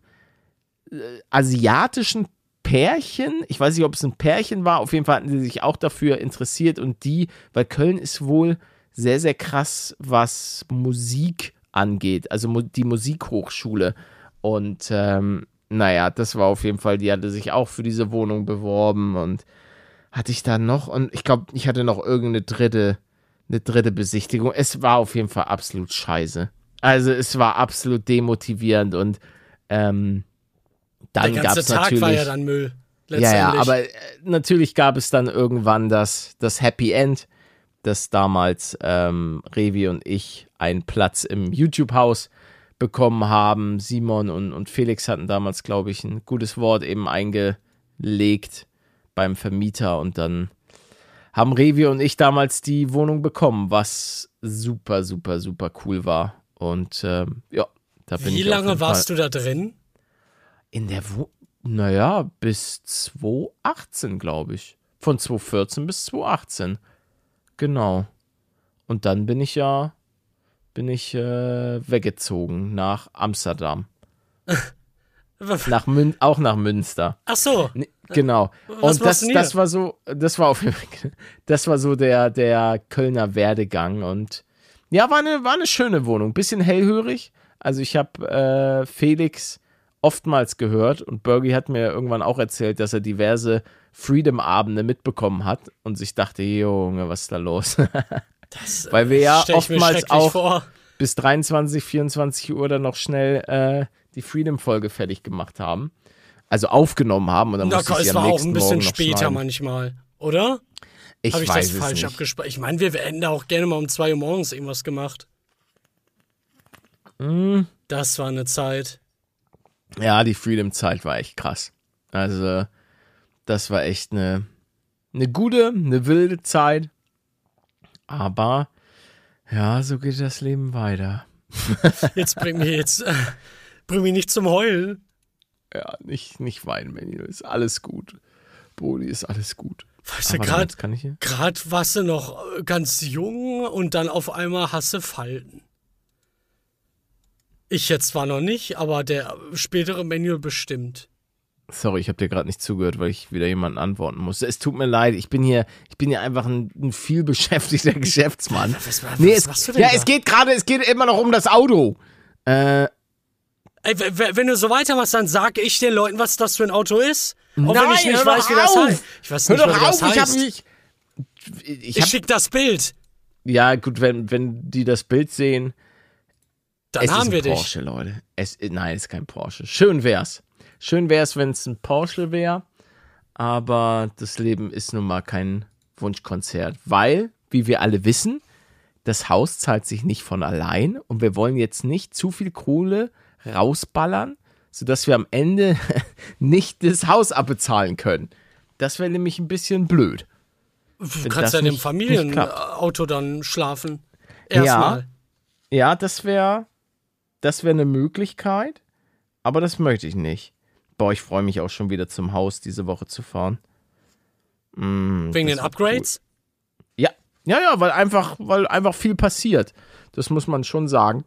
äh, asiatischen Pärchen. Ich weiß nicht, ob es ein Pärchen war. Auf jeden Fall hatten sie sich auch dafür interessiert und die, weil Köln ist wohl sehr, sehr krass, was Musik angeht. Also die Musikhochschule. Und ähm, naja, das war auf jeden Fall, die hatte sich auch für diese Wohnung beworben und hatte ich da noch und ich glaube, ich hatte noch irgendeine dritte, eine dritte Besichtigung. Es war auf jeden Fall absolut scheiße. Also es war absolut demotivierend und ähm, dann Der gab ganze es Tag natürlich. war ja dann Müll. Ja, ja, aber äh, natürlich gab es dann irgendwann das, das Happy End, dass damals ähm, Revi und ich einen Platz im YouTube-Haus bekommen haben. Simon und, und Felix hatten damals, glaube ich, ein gutes Wort eben eingelegt beim Vermieter und dann haben Revi und ich damals die Wohnung bekommen, was super, super, super cool war. Und ähm, ja, da bin Wie ich. auf lange warst Fall du da drin? In der Wo Naja, bis 2018, glaube ich. Von 2014 bis 2018. Genau. Und dann bin ich ja, bin ich äh, weggezogen nach Amsterdam. Nach Mün auch nach Münster. Ach so. Nee, Genau. Was Und das, das war so, das war auf das war so der, der Kölner Werdegang und ja, war eine, war eine schöne Wohnung. Bisschen hellhörig. Also ich habe äh, Felix oftmals gehört und Bergie hat mir irgendwann auch erzählt, dass er diverse Freedom-Abende mitbekommen hat und sich dachte, Junge, was ist da los? Das, Weil wir ja oftmals auch vor. bis 23, 24 Uhr dann noch schnell äh, die Freedom-Folge fertig gemacht haben. Also aufgenommen haben und dann Na, musste es am war auch ein bisschen Morgen später manchmal, oder? Ich Habe ich weiß das falsch abgespeichert? Ich meine, wir hätten da auch gerne mal um 2 Uhr morgens irgendwas gemacht. Hm. Das war eine Zeit. Ja, die Freedom-Zeit war echt krass. Also, das war echt eine, eine gute, eine wilde Zeit. Aber, ja, so geht das Leben weiter. Jetzt bring mich jetzt, äh, bring mich nicht zum Heulen. Ja, nicht, nicht weinen, Manuel. Ist alles gut. Brody, ist alles gut. Weißt du, gerade. Gerade warst du noch äh, ganz jung und dann auf einmal hast du Falten. Ich jetzt zwar noch nicht, aber der spätere Manual bestimmt. Sorry, ich habe dir gerade nicht zugehört, weil ich wieder jemanden antworten musste. Es tut mir leid, ich bin hier, ich bin hier einfach ein, ein viel beschäftigter Geschäftsmann. Was, was, Nee, was es, machst du denn ja, da? es geht gerade, es geht immer noch um das Auto. Äh, Ey, w- w- wenn du so weitermachst, dann sag ich den Leuten, was das für ein Auto ist. Auch wenn ich Nein, nicht hör weiß, doch wie das auf! heißt. Ich weiß hör nicht, doch mal, wie das auf, ich habe heißt. nicht. Ich Ich hab, schick das Bild. ja, gut, wenn, wenn die das Bild sehen, Dann es haben ist ein wir dich. Porsche, Leute. Es, nein, es ist kein Porsche. Schön wär's. Schön wär's, wenn es ein Porsche wäre, aber das Leben ist nun mal kein Wunschkonzert, weil, wie wir alle wissen, das Haus zahlt sich nicht von allein und wir wollen jetzt nicht zu viel Kohle rausballern, sodass wir am Ende nicht das Haus abbezahlen können. Das wäre nämlich ein bisschen blöd. Du kannst ja in dem. Familienauto dann schlafen. Ja. Erstmal. Ja, das wäre das wäre eine Möglichkeit, aber das möchte ich nicht. Boah, ich freue mich auch schon wieder zum Haus diese Woche zu fahren. Mm, Wegen den Upgrades? Ja, ja, ja, weil einfach, weil einfach viel passiert. Das muss man schon sagen.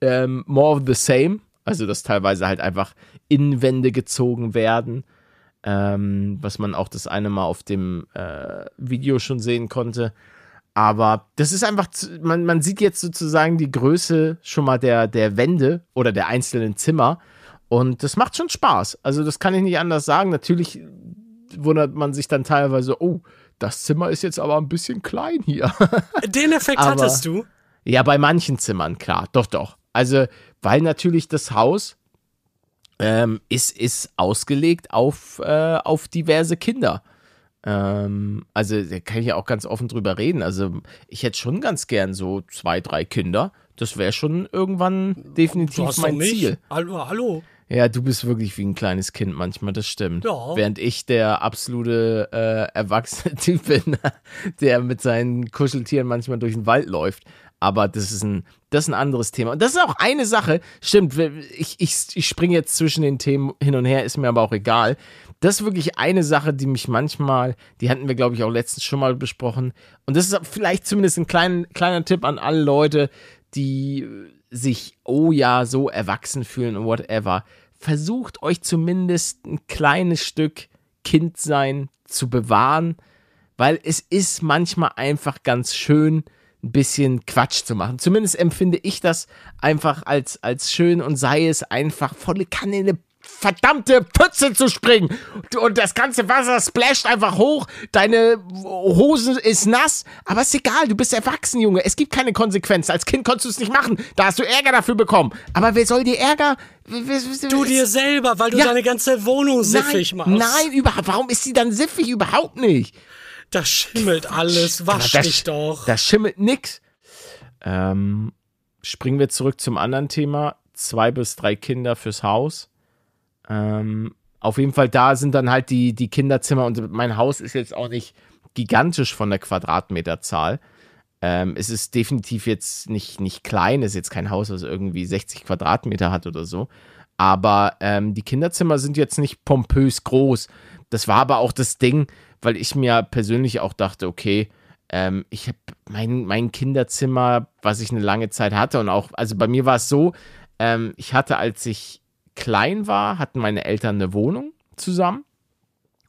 Ähm, more of the same. Also, dass teilweise halt einfach Innenwände gezogen werden. Ähm, was man auch das eine Mal auf dem äh, Video schon sehen konnte. Aber das ist einfach, man, man sieht jetzt sozusagen die Größe schon mal der, der Wände oder der einzelnen Zimmer. Und das macht schon Spaß. Also, das kann ich nicht anders sagen. Natürlich wundert man sich dann teilweise, oh, das Zimmer ist jetzt aber ein bisschen klein hier. Den Effekt Aber- hattest du. ja, bei manchen Zimmern, klar, doch, doch. Also, weil natürlich das Haus ähm, ist, ist ausgelegt auf, äh, auf diverse Kinder. Ähm, also, da kann ich ja auch ganz offen drüber reden. Also, ich hätte schon ganz gern so zwei, drei Kinder. Das wäre schon irgendwann definitiv mein. Ziel. Hallo, hallo. Ja, du bist wirklich wie ein kleines Kind manchmal, das stimmt. Ja. Während ich der absolute äh, erwachsene Typ bin, der mit seinen Kuscheltieren manchmal durch den Wald läuft. Aber das ist ein, das ist ein anderes Thema. Und das ist auch eine Sache, stimmt, ich, ich, ich springe jetzt zwischen den Themen hin und her, ist mir aber auch egal. Das ist wirklich eine Sache, die mich manchmal, die hatten wir, glaube ich, auch letztens schon mal besprochen. Und das ist vielleicht zumindest ein klein, kleiner Tipp an alle Leute, die sich, oh ja, so erwachsen fühlen und whatever. Versucht euch zumindest ein kleines Stück Kindsein zu bewahren, weil es ist manchmal einfach ganz schön, ein bisschen Quatsch zu machen. Zumindest empfinde ich das einfach als, als schön und sei es einfach volle Kanne verdammte Pütze zu springen und das ganze Wasser splasht einfach hoch, deine Hose ist nass, aber ist egal, du bist erwachsen, Junge, es gibt keine Konsequenzen. Als Kind konntest du es nicht machen, da hast du Ärger dafür bekommen. Aber wer soll dir Ärger? Du dir selber, weil du Ja. deine ganze Wohnung siffig nein, machst. Nein, überhaupt. Warum ist sie dann siffig? Überhaupt nicht. Da schimmelt alles. Wasch das, dich doch. Da schimmelt nix. Ähm, springen wir zurück zum anderen Thema. zwei bis drei Kinder fürs Haus. Ähm, auf jeden Fall, da sind dann halt die, die Kinderzimmer und mein Haus ist jetzt auch nicht gigantisch von der Quadratmeterzahl. Ähm, es ist definitiv jetzt nicht, nicht klein, es ist jetzt kein Haus, das irgendwie 60 Quadratmeter hat oder so. Aber ähm, die Kinderzimmer sind jetzt nicht pompös groß. Das war aber auch das Ding, weil ich mir persönlich auch dachte, okay, ähm, ich habe mein, mein Kinderzimmer, was ich eine lange Zeit hatte und auch, also bei mir war es so, ähm, ich hatte, als ich klein war, hatten meine Eltern eine Wohnung zusammen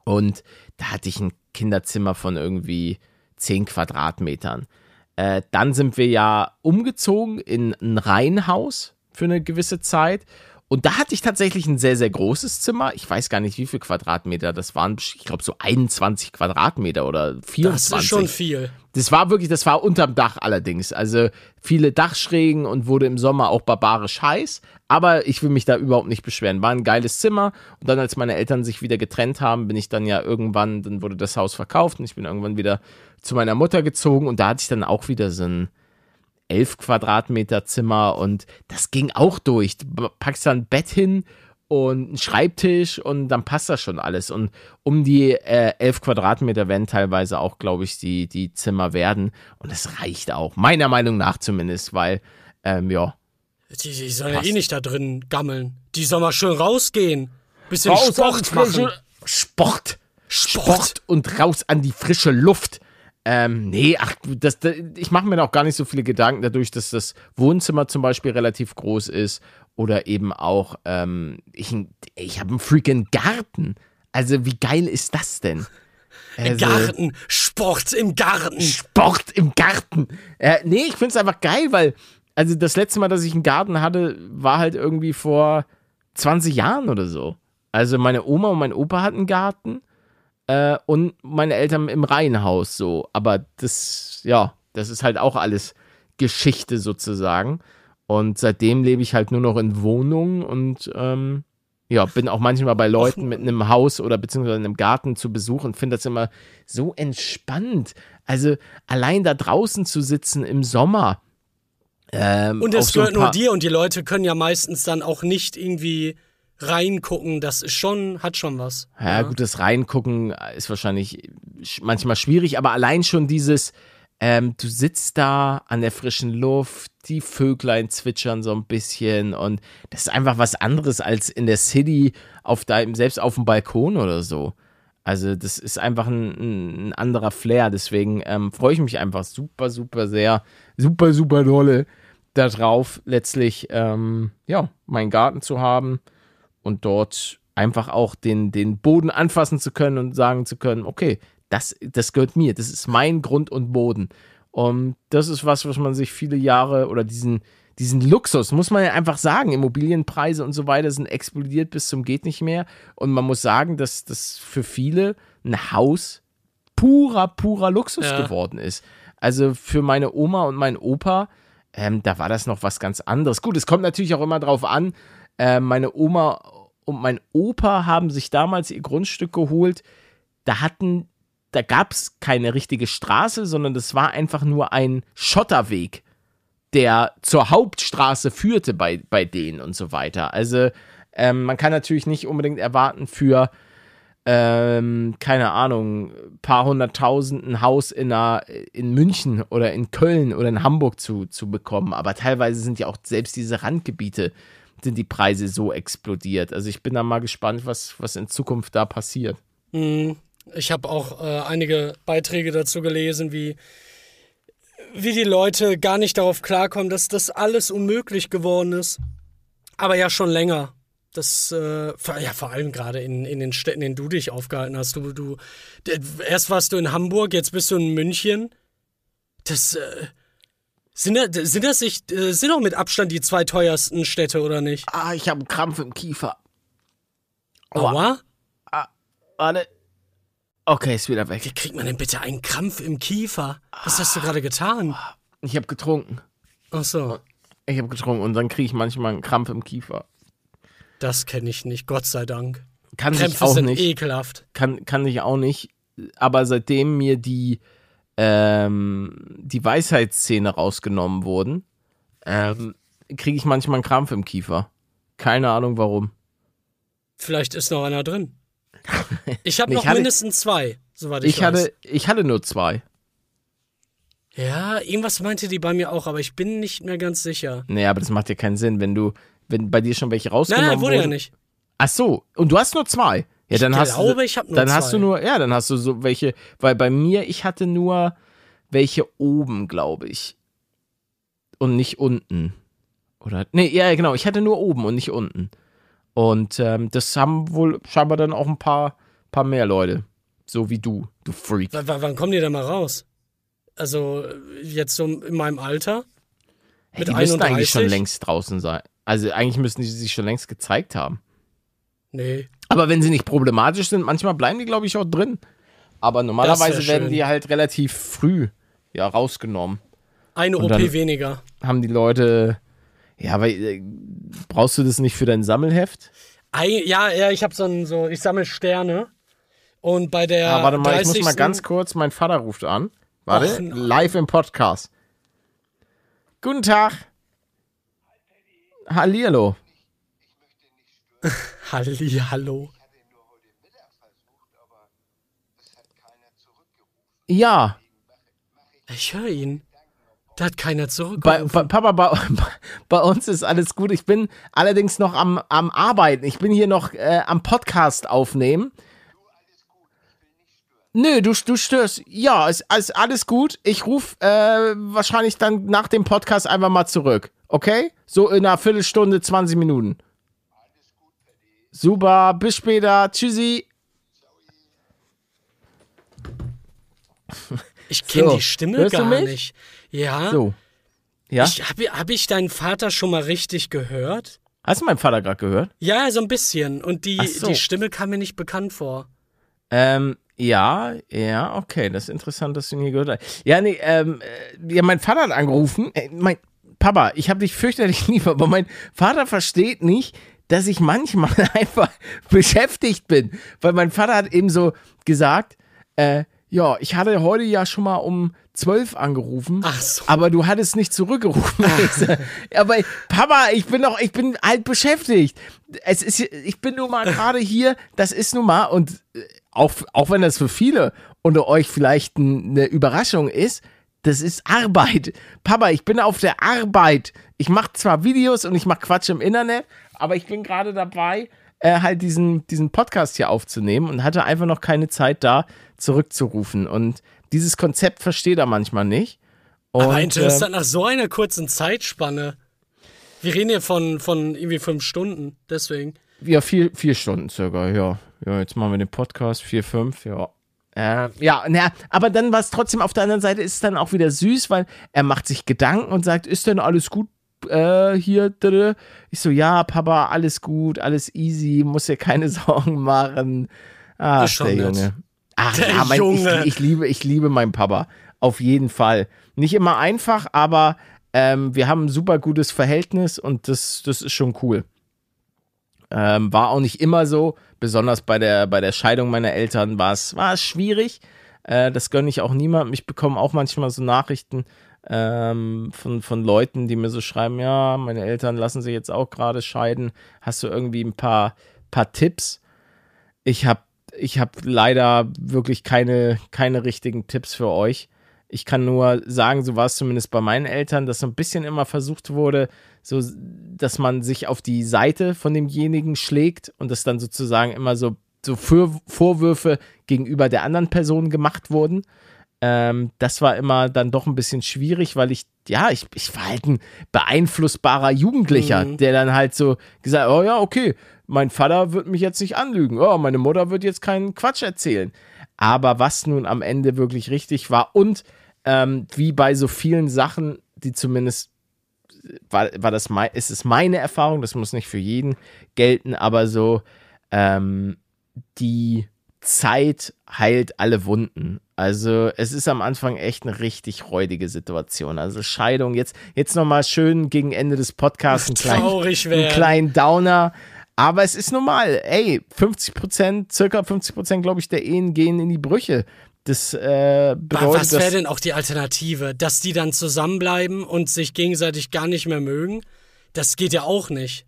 und da hatte ich ein Kinderzimmer von irgendwie 10 Quadratmetern. Äh, dann sind wir ja umgezogen in ein Reihenhaus für eine gewisse Zeit und da hatte ich tatsächlich ein sehr, sehr großes Zimmer. Ich weiß gar nicht, wie viel Quadratmeter das waren. Ich glaube, so 21 Quadratmeter oder 24. Das ist schon viel. Das war wirklich, das war unterm Dach allerdings. Also viele Dachschrägen und wurde im Sommer auch barbarisch heiß. Aber ich will mich da überhaupt nicht beschweren. War ein geiles Zimmer. Und dann, als meine Eltern sich wieder getrennt haben, bin ich dann ja irgendwann, dann wurde das Haus verkauft und ich bin irgendwann wieder zu meiner Mutter gezogen. Und da hatte ich dann auch wieder so ein 11 Quadratmeter Zimmer und das ging auch durch. Du packst da ein Bett hin und einen Schreibtisch und dann passt das schon alles. Und um die äh, 11 Quadratmeter werden teilweise auch, glaube ich, die, die Zimmer werden. Und das reicht auch, meiner Meinung nach zumindest, weil, ähm, ja. Die, die sollen ja eh nicht da drin gammeln. Die sollen mal schön rausgehen. Bisschen Raus Sport machen. Sport. Sport. Sport und raus an die frische Luft. Ähm, nee, ach, das, das, ich mache mir da auch gar nicht so viele Gedanken dadurch, dass das Wohnzimmer zum Beispiel relativ groß ist oder eben auch, ähm, ich, ich habe einen freaking Garten. Also, wie geil ist das denn? Also, Garten. Sport im Garten. Sport im Garten. Äh, nee, ich find's einfach geil, weil, also das letzte Mal, dass ich einen Garten hatte, war halt irgendwie vor 20 Jahren oder so. Also meine Oma und mein Opa hatten einen Garten äh, und meine Eltern im Reihenhaus so. Aber das, ja, das ist halt auch alles Geschichte sozusagen. Und seitdem lebe ich halt nur noch in Wohnungen und ähm, ja, bin auch manchmal bei Leuten mit einem Haus oder beziehungsweise einem Garten zu Besuch und finde das immer so entspannt. Also allein da draußen zu sitzen im Sommer. Ähm, Und es so gehört nur dir und die Leute können ja meistens dann auch nicht irgendwie reingucken. Das ist schon, hat schon was. Ja, gut, das Reingucken ist wahrscheinlich sch- manchmal schwierig, aber allein schon dieses, ähm, du sitzt da an der frischen Luft, die Vöglein zwitschern so ein bisschen und das ist einfach was anderes als in der City auf deinem, selbst auf dem Balkon oder so. Also das ist einfach ein, ein anderer Flair, deswegen ähm, freue ich mich einfach super, super sehr, super, super dolle darauf, letztlich, ähm, ja, meinen Garten zu haben und dort einfach auch den, den Boden anfassen zu können und sagen zu können, okay, das, das gehört mir, das ist mein Grund und Boden. Und das ist was, was man sich viele Jahre oder diesen, diesen Luxus, muss man ja einfach sagen, Immobilienpreise und so weiter sind explodiert bis zum geht nicht mehr. Und man muss sagen, dass das für viele ein Haus purer, purer Luxus Ja. geworden ist. Also für meine Oma und meinen Opa, ähm, da war das noch was ganz anderes. Gut, es kommt natürlich auch immer drauf an, äh, meine Oma und mein Opa haben sich damals ihr Grundstück geholt. Da hatten, da gab es keine richtige Straße, sondern das war einfach nur ein Schotterweg, der zur Hauptstraße führte bei, bei denen und so weiter. Also ähm, man kann natürlich nicht unbedingt erwarten für ähm, keine Ahnung, paar hunderttausend ein Haus in, einer, in München oder in Köln oder in Hamburg zu, zu bekommen. Aber teilweise sind ja auch selbst diese Randgebiete, sind die Preise so explodiert. Also ich bin da mal gespannt, was, was in Zukunft da passiert. Ich habe auch äh, einige Beiträge dazu gelesen, wie, wie die Leute gar nicht darauf klarkommen, dass das alles unmöglich geworden ist. Aber ja schon länger. Das, äh, ja, vor allem gerade in, in den Städten, in denen du dich aufgehalten hast. Du, du, erst warst du in Hamburg, jetzt bist du in München. Das, äh, sind, da- sind das nicht, äh, sind auch mit Abstand die zwei teuersten Städte, oder nicht? Ah, ich habe einen Krampf im Kiefer. Aua? Warte. Okay, ist wieder weg. Wie kriegt man denn bitte einen Krampf im Kiefer? Was hast du gerade getan? Ich habe getrunken. Ach so. Ich habe getrunken und dann kriege ich manchmal einen Krampf im Kiefer. Das kenne ich nicht, Gott sei Dank. Kann ich Krämpfe auch sind nicht. ekelhaft. kann, kann ich auch nicht. Aber seitdem mir die, ähm, die Weisheitszähne rausgenommen wurden, ähm, kriege ich manchmal einen Krampf im Kiefer. Keine Ahnung warum. Vielleicht ist noch einer drin. Ich habe noch hatte- mindestens zwei, soweit ich, Ich weiß. hatte, ich hatte nur zwei. Ja, irgendwas meinte die bei mir auch, aber ich bin nicht mehr ganz sicher. Nee, aber das macht ja keinen Sinn, wenn du, wenn bei dir schon welche Nein, rausgenommen nein, wurde ja wurden. nicht. Ach so, und du hast nur zwei. Ja, dann ich hast glaube, du, ich habe nur dann zwei. hast du nur, ja, dann hast du so welche, weil bei mir, ich hatte nur welche oben, glaube ich. Und nicht unten. Oder, nee, ja, genau, ich hatte nur oben und nicht unten. Und ähm, das haben wohl scheinbar dann auch ein paar, paar mehr Leute. So wie du, du Freak. W wann kommen die denn mal raus? Also jetzt so in meinem Alter? Hey, die müssten eigentlich schon 31? längst draußen sein. Also eigentlich müssten die sich schon längst gezeigt haben. Nee. Aber wenn sie nicht problematisch sind, manchmal bleiben die, glaube ich, auch drin. Aber normalerweise werden die halt relativ früh ja, rausgenommen. Eine Und OP weniger. Haben die Leute. Ja, aber äh, brauchst du das nicht für dein Sammelheft? Ei, ja, ja, ich habe so ein, so, ich sammle Sterne. Und bei der. ah, warte mal, ich muss 30. mal ganz kurz, mein Vater ruft an. Warte, Och, live im Podcast. Guten Tag. Hallihallo. Halli, hallo. Ja, Ich höre ihn. Da hat keiner bei, zurückgerufen. bei, Papa, bei, bei uns ist alles gut. Ich bin allerdings noch am, am Arbeiten. Ich bin hier noch äh, am Podcast aufnehmen. Nö, du, du störst. Ja, ist, ist alles gut. Ich rufe äh, wahrscheinlich dann nach dem Podcast einfach mal zurück. Okay? So in einer Viertelstunde, 20 Minuten. Super, bis später. Tschüssi. ich kenne so, die Stimme hörst gar nicht. Ja. So. Ja? Habe hab ich deinen Vater schon mal richtig gehört? Hast du meinen Vater gerade gehört? Ja, so ein bisschen. Und die, so. die Stimme kam mir nicht bekannt vor. Ähm, ja, ja, okay, das ist interessant, dass du ihn hier gehört hast. Ja, nee, ähm, äh, ja, mein Vater hat angerufen. Äh, mein Papa, ich habe dich fürchterlich lieb, aber mein Vater versteht nicht, dass ich manchmal einfach beschäftigt bin. Weil mein Vater hat eben so gesagt, äh, ja, ich hatte heute ja schon mal um 12 angerufen. Ach so. Aber du hattest nicht zurückgerufen. So, aber Papa, ich bin doch, ich bin halt beschäftigt. Es ist, ich bin nun mal gerade hier, das ist nun mal, und äh, auch, auch wenn das für viele unter euch vielleicht eine Überraschung ist, das ist Arbeit. Papa, ich bin auf der Arbeit. Ich mache zwar Videos und ich mache Quatsch im Internet, aber ich bin gerade dabei, äh, halt diesen, diesen Podcast hier aufzunehmen und hatte einfach noch keine Zeit da zurückzurufen. Und dieses Konzept versteht er manchmal nicht. Und, Aber äh, interessant, nach so einer kurzen Zeitspanne. Wir reden hier von, von irgendwie fünf Stunden, deswegen. Ja, vier, vier Stunden circa, ja. Ja, jetzt machen wir den Podcast, vier, fünf, ja. Äh, ja, na, aber dann war es trotzdem auf der anderen Seite, ist es dann auch wieder süß, weil er macht sich Gedanken und sagt, ist denn alles gut äh, hier? Ich so, ja, Papa, alles gut, alles easy, muss dir keine Sorgen machen. Ist schon der nett. Junge. Ach, Der ja, mein, Junge. Ich, ich, liebe, ich liebe meinen Papa. Auf jeden Fall. Nicht immer einfach, aber ähm, wir haben ein super gutes Verhältnis und das, das ist schon cool. Ähm, war auch nicht immer so, besonders bei der, bei der Scheidung meiner Eltern war es, war es schwierig. Äh, das gönne ich auch niemandem. Ich bekomme auch manchmal so Nachrichten ähm, von, von Leuten, die mir so schreiben, ja, meine Eltern lassen sich jetzt auch gerade scheiden. Hast du irgendwie ein paar, paar Tipps? Ich habe ich hab leider wirklich keine, keine richtigen Tipps für euch. Ich kann nur sagen, so war es zumindest bei meinen Eltern, dass so ein bisschen immer versucht wurde, so, dass man sich auf die Seite von demjenigen schlägt und dass dann sozusagen immer so, so für Vorwürfe gegenüber der anderen Person gemacht wurden. Ähm, das war immer dann doch ein bisschen schwierig, weil ich, ja, ich, ich war halt ein beeinflussbarer Jugendlicher, der dann halt so gesagt, oh ja, okay, mein Vater wird mich jetzt nicht anlügen, oh, meine Mutter wird jetzt keinen Quatsch erzählen. Aber was nun am Ende wirklich richtig war und ähm, wie bei so vielen Sachen, die zumindest war, war das mein, ist es meine Erfahrung, das muss nicht für jeden gelten, aber so ähm, die Zeit heilt alle Wunden. Also es ist am Anfang echt eine richtig räudige Situation. Also Scheidung, jetzt, jetzt nochmal schön gegen Ende des Podcasts einen kleinen, Traurig einen kleinen Downer. Aber es ist normal. Ey, 50 Prozent, circa 50 Prozent, glaube ich, der Ehen gehen in die Brüche. Das äh, bedeutet, was wäre denn auch die Alternative? Dass die dann zusammenbleiben und sich gegenseitig gar nicht mehr mögen? Das geht ja auch nicht.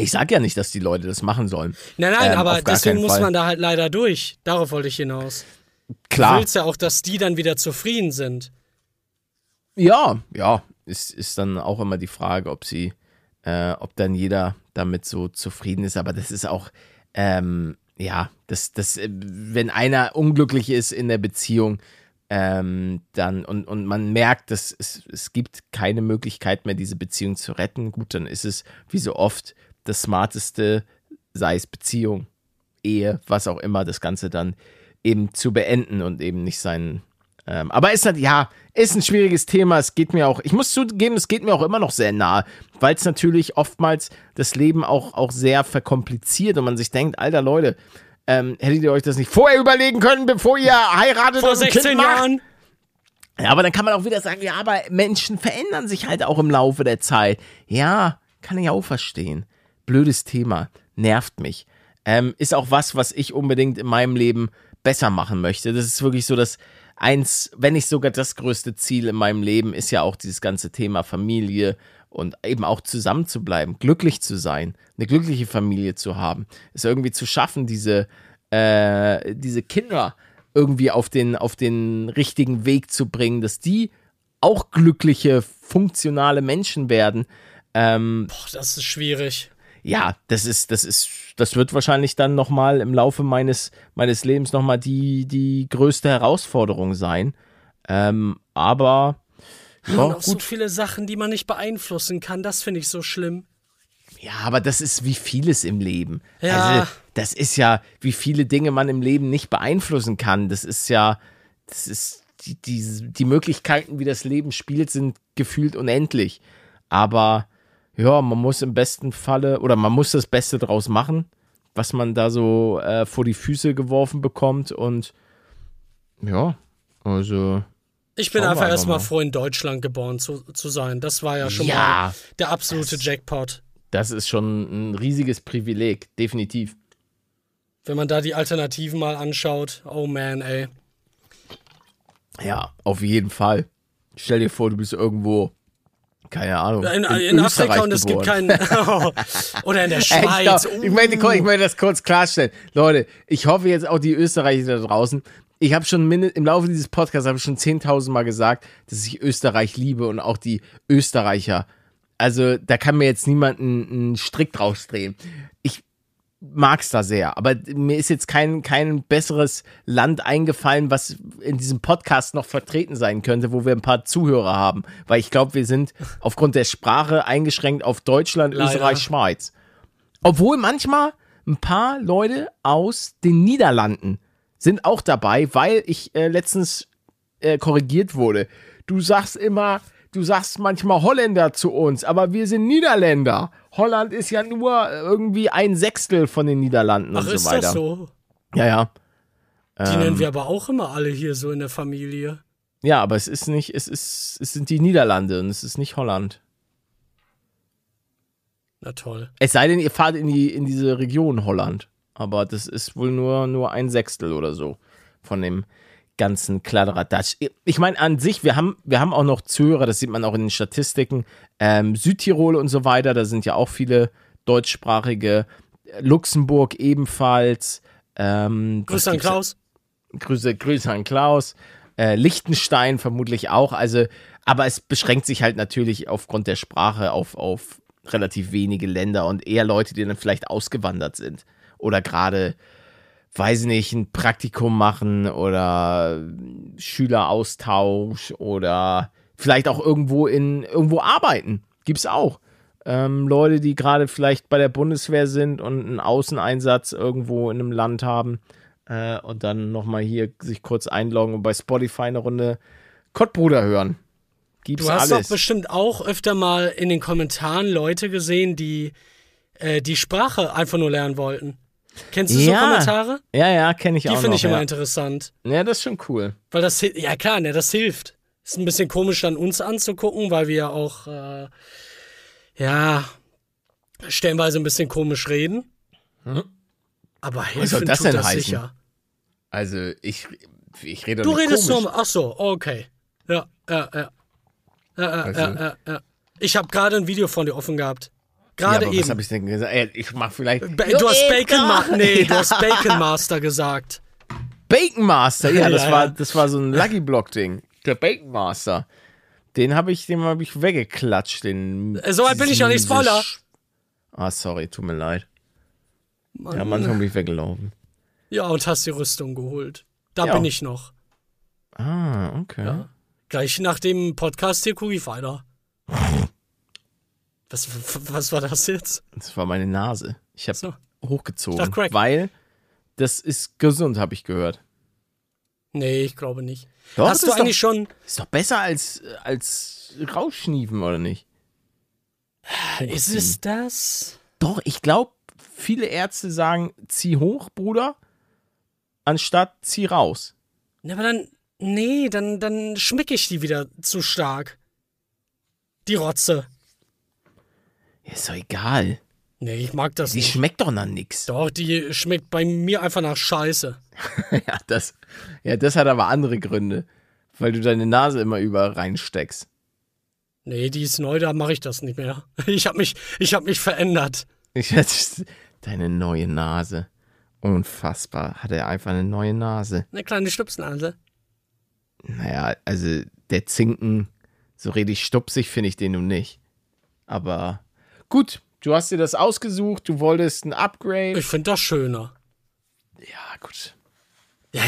Ich sag ja nicht, dass die Leute das machen sollen. Nein, nein, Ähm, aber deswegen muss man da halt leider durch. Darauf wollte ich hinaus. Du Klar. willst ja auch, dass die dann wieder zufrieden sind. Ja, ja, ist, ist dann auch immer die Frage, ob sie, äh, ob dann jeder damit so zufrieden ist. Aber das ist auch, ähm, ja, das, das, äh, wenn einer unglücklich ist in der Beziehung, ähm, dann und, und man merkt, dass es, es gibt keine Möglichkeit mehr, diese Beziehung zu retten, gut, dann ist es wie so oft das Smarteste, sei es Beziehung, Ehe, was auch immer, das Ganze dann eben zu beenden und eben nicht seinen. Ähm, aber ist halt, ja, ist ein schwieriges Thema. Es geht mir auch, ich muss zugeben, es geht mir auch immer noch sehr nahe, weil es natürlich oftmals das Leben auch, auch sehr verkompliziert und man sich denkt, alter Leute, ähm, hättet ihr euch das nicht vorher überlegen können, bevor ihr heiratet Vor und ein 16 Kind macht? Jahren. Ja, aber dann kann man auch wieder sagen, ja, aber Menschen verändern sich halt auch im Laufe der Zeit. Ja, kann ich auch verstehen. Blödes Thema, nervt mich. Ähm, ist auch was, was ich unbedingt in meinem Leben besser machen möchte. Das ist wirklich so das eins, wenn nicht sogar das größte Ziel in meinem Leben, ist ja auch dieses ganze Thema Familie und eben auch zusammen zu bleiben, glücklich zu sein, eine glückliche Familie zu haben, es irgendwie zu schaffen, diese, äh, diese Kinder irgendwie auf den, auf den richtigen Weg zu bringen, dass die auch glückliche, funktionale Menschen werden. Ähm, Boah, das ist schwierig. Ja, das ist, das ist, das wird wahrscheinlich dann nochmal im Laufe meines, meines Lebens nochmal die, die größte Herausforderung sein. Ähm, aber, ja, und auch so gut. viele Sachen, die man nicht beeinflussen kann. Das finde ich so schlimm. Ja, aber das ist wie vieles im Leben. Ja. Also, das ist ja, wie viele Dinge man im Leben nicht beeinflussen kann. Das ist ja, das ist, die, die, die Möglichkeiten, wie das Leben spielt, sind gefühlt unendlich. Aber, ja, man muss im besten Falle, oder man muss das Beste draus machen, was man da so äh, vor die Füße geworfen bekommt. Und, ja, also, Ich bin einfach einfach erstmal mal. froh, in Deutschland geboren zu, zu sein. Das war ja schon Ja. mal der absolute Jackpot. das ist schon ein riesiges Privileg, definitiv. Wenn man da die Alternativen mal anschaut. Oh man, ey. Ja, auf jeden Fall. Stell dir vor, du bist irgendwo, keine Ahnung. In, in, Österreich Afrika und es gibt keinen. Oder in der Schweiz. stopp. ich, möchte, ich möchte das kurz klarstellen. Leute, ich hoffe jetzt auch die Österreicher da draußen. Ich habe schon im Laufe dieses Podcasts habe ich schon 10.000 Mal gesagt, dass ich Österreich liebe und auch die Österreicher. Also da kann mir jetzt niemand einen, einen Strick draus drehen. Ich mag's da sehr, aber mir ist jetzt kein, kein besseres Land eingefallen, was in diesem Podcast noch vertreten sein könnte, wo wir ein paar Zuhörer haben. Weil ich glaube, wir sind aufgrund der Sprache eingeschränkt auf Deutschland, Leider. Österreich, Schweiz. Obwohl manchmal ein paar Leute aus den Niederlanden sind auch dabei, weil ich äh, letztens äh, korrigiert wurde. Du sagst immer, du sagst manchmal Holländer zu uns, aber wir sind Niederländer. Holland ist ja nur irgendwie ein Sechstel von den Niederlanden Ach, und ist so weiter. das so? Ja, ja. Die Ähm. nennen wir aber auch immer alle hier so in der Familie. Ja, aber es ist nicht, es ist, es sind die Niederlande und es ist nicht Holland. Na toll. Es sei denn, ihr fahrt in die, in diese Region Holland. Aber das ist wohl nur, nur ein Sechstel oder so von dem ganzen Kladderadatsch. Ich meine, an sich, wir haben, wir haben auch noch Zuhörer, das sieht man auch in den Statistiken. Ähm, Südtirol und so weiter, da sind ja auch viele deutschsprachige. Luxemburg ebenfalls. Ähm, Grüße an Klaus. Grüße, Grüße an Klaus. Äh, Liechtenstein vermutlich auch. Also, aber es beschränkt sich halt natürlich aufgrund der Sprache auf, auf relativ wenige Länder und eher Leute, die dann vielleicht ausgewandert sind. Oder gerade, weiß nicht, ein Praktikum machen oder Schüleraustausch oder vielleicht auch irgendwo in irgendwo arbeiten. Gibt's auch. Ähm, Leute, die gerade vielleicht bei der Bundeswehr sind und einen Außeneinsatz irgendwo in einem Land haben äh, und dann nochmal hier sich kurz einloggen und bei Spotify eine Runde Kottbruder hören. Gibt's Du hast alles. doch bestimmt auch öfter mal in den Kommentaren Leute gesehen, die äh, die Sprache einfach nur lernen wollten. Kennst du so Ja. Kommentare? ja, ja, kenne ich Die auch noch. finde ich immer ja. interessant. ja, das ist schon cool. Weil das, ja klar, ne, das hilft. Ist ein bisschen komisch dann uns anzugucken, weil wir ja auch, äh, ja, stellenweise ein bisschen komisch reden. Aber helfen soll das denn das heißen? sicher. Also, ich, ich rede Du redest komisch. nur, ach so, okay. Ja, ja, ja. Ja, ja, Also- ja, ja, ja. Ich habe gerade ein Video von dir offen gehabt. Ja, Gerade was eben. habe ich denn gesagt? Ich mach vielleicht. Ba du hast Bacon Ma Nee, du hast Bacon Master gesagt. Bacon Master, ja, das Ja, war ja. das war so ein Lucky Block Ding. Der Bacon Master. Den habe ich, den habe ich weggeklatscht. Den. Äh, so weit bin ich ja nicht, Spoiler. Ah, sorry, tut mir leid. Ja, manchmal bin ich weggelaufen. Ja, und hast die Rüstung geholt. Da Ja. bin ich noch. Ah, okay. Gleich nach dem Podcast hier gucke ich weiter. Was, was war das jetzt? Das war meine Nase. Ich habe So. hochgezogen, Ich weil das ist gesund, habe ich gehört. Nee, ich glaube nicht. Doch, Hast das du ist eigentlich schon. Ist doch besser als als rausschniefen oder nicht? Ist es das? Doch, ich glaube, viele Ärzte sagen, zieh hoch, Bruder, anstatt zieh raus. Ja, aber dann. Nee, dann, dann schmecke ich die wieder zu stark. Die Rotze. Ist doch egal. Nee, ich mag das Die nicht. schmeckt doch nach nix. Doch, die schmeckt bei mir einfach nach Scheiße. ja, das, ja, das hat aber andere Gründe. Weil du deine Nase immer überall reinsteckst. Nee, die ist neu, da mache ich das nicht mehr. Ich habe mich, ich hab mich verändert. Ich deine neue Nase. Unfassbar. Hat er einfach eine neue Nase. Eine kleine Stupsnase. Naja, also der Zinken, so richtig stupsig finde ich den nun nicht. Aber gut, du hast dir das ausgesucht, du wolltest ein Upgrade. Ich finde das schöner. ja, gut. Ja,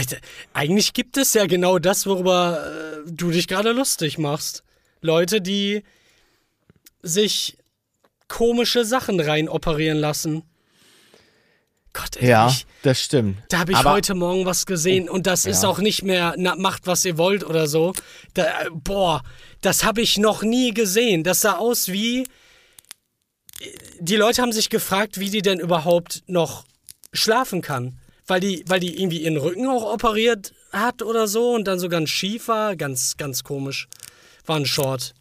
eigentlich gibt es ja genau das, worüber äh, du dich gerade lustig machst. Leute, die sich komische Sachen rein operieren lassen. Gott, ey, Ja, ich, das stimmt. da habe ich Aber- heute Morgen was gesehen und das ist Ja. auch nicht mehr, na, macht was ihr wollt oder so. Da, äh, boah, das habe ich noch nie gesehen. Das sah aus wie. Die Leute haben sich gefragt, wie die denn überhaupt noch schlafen kann. Weil die, weil die irgendwie ihren Rücken auch operiert hat oder so und dann so ganz schief war. Ganz, ganz komisch. War ein Short.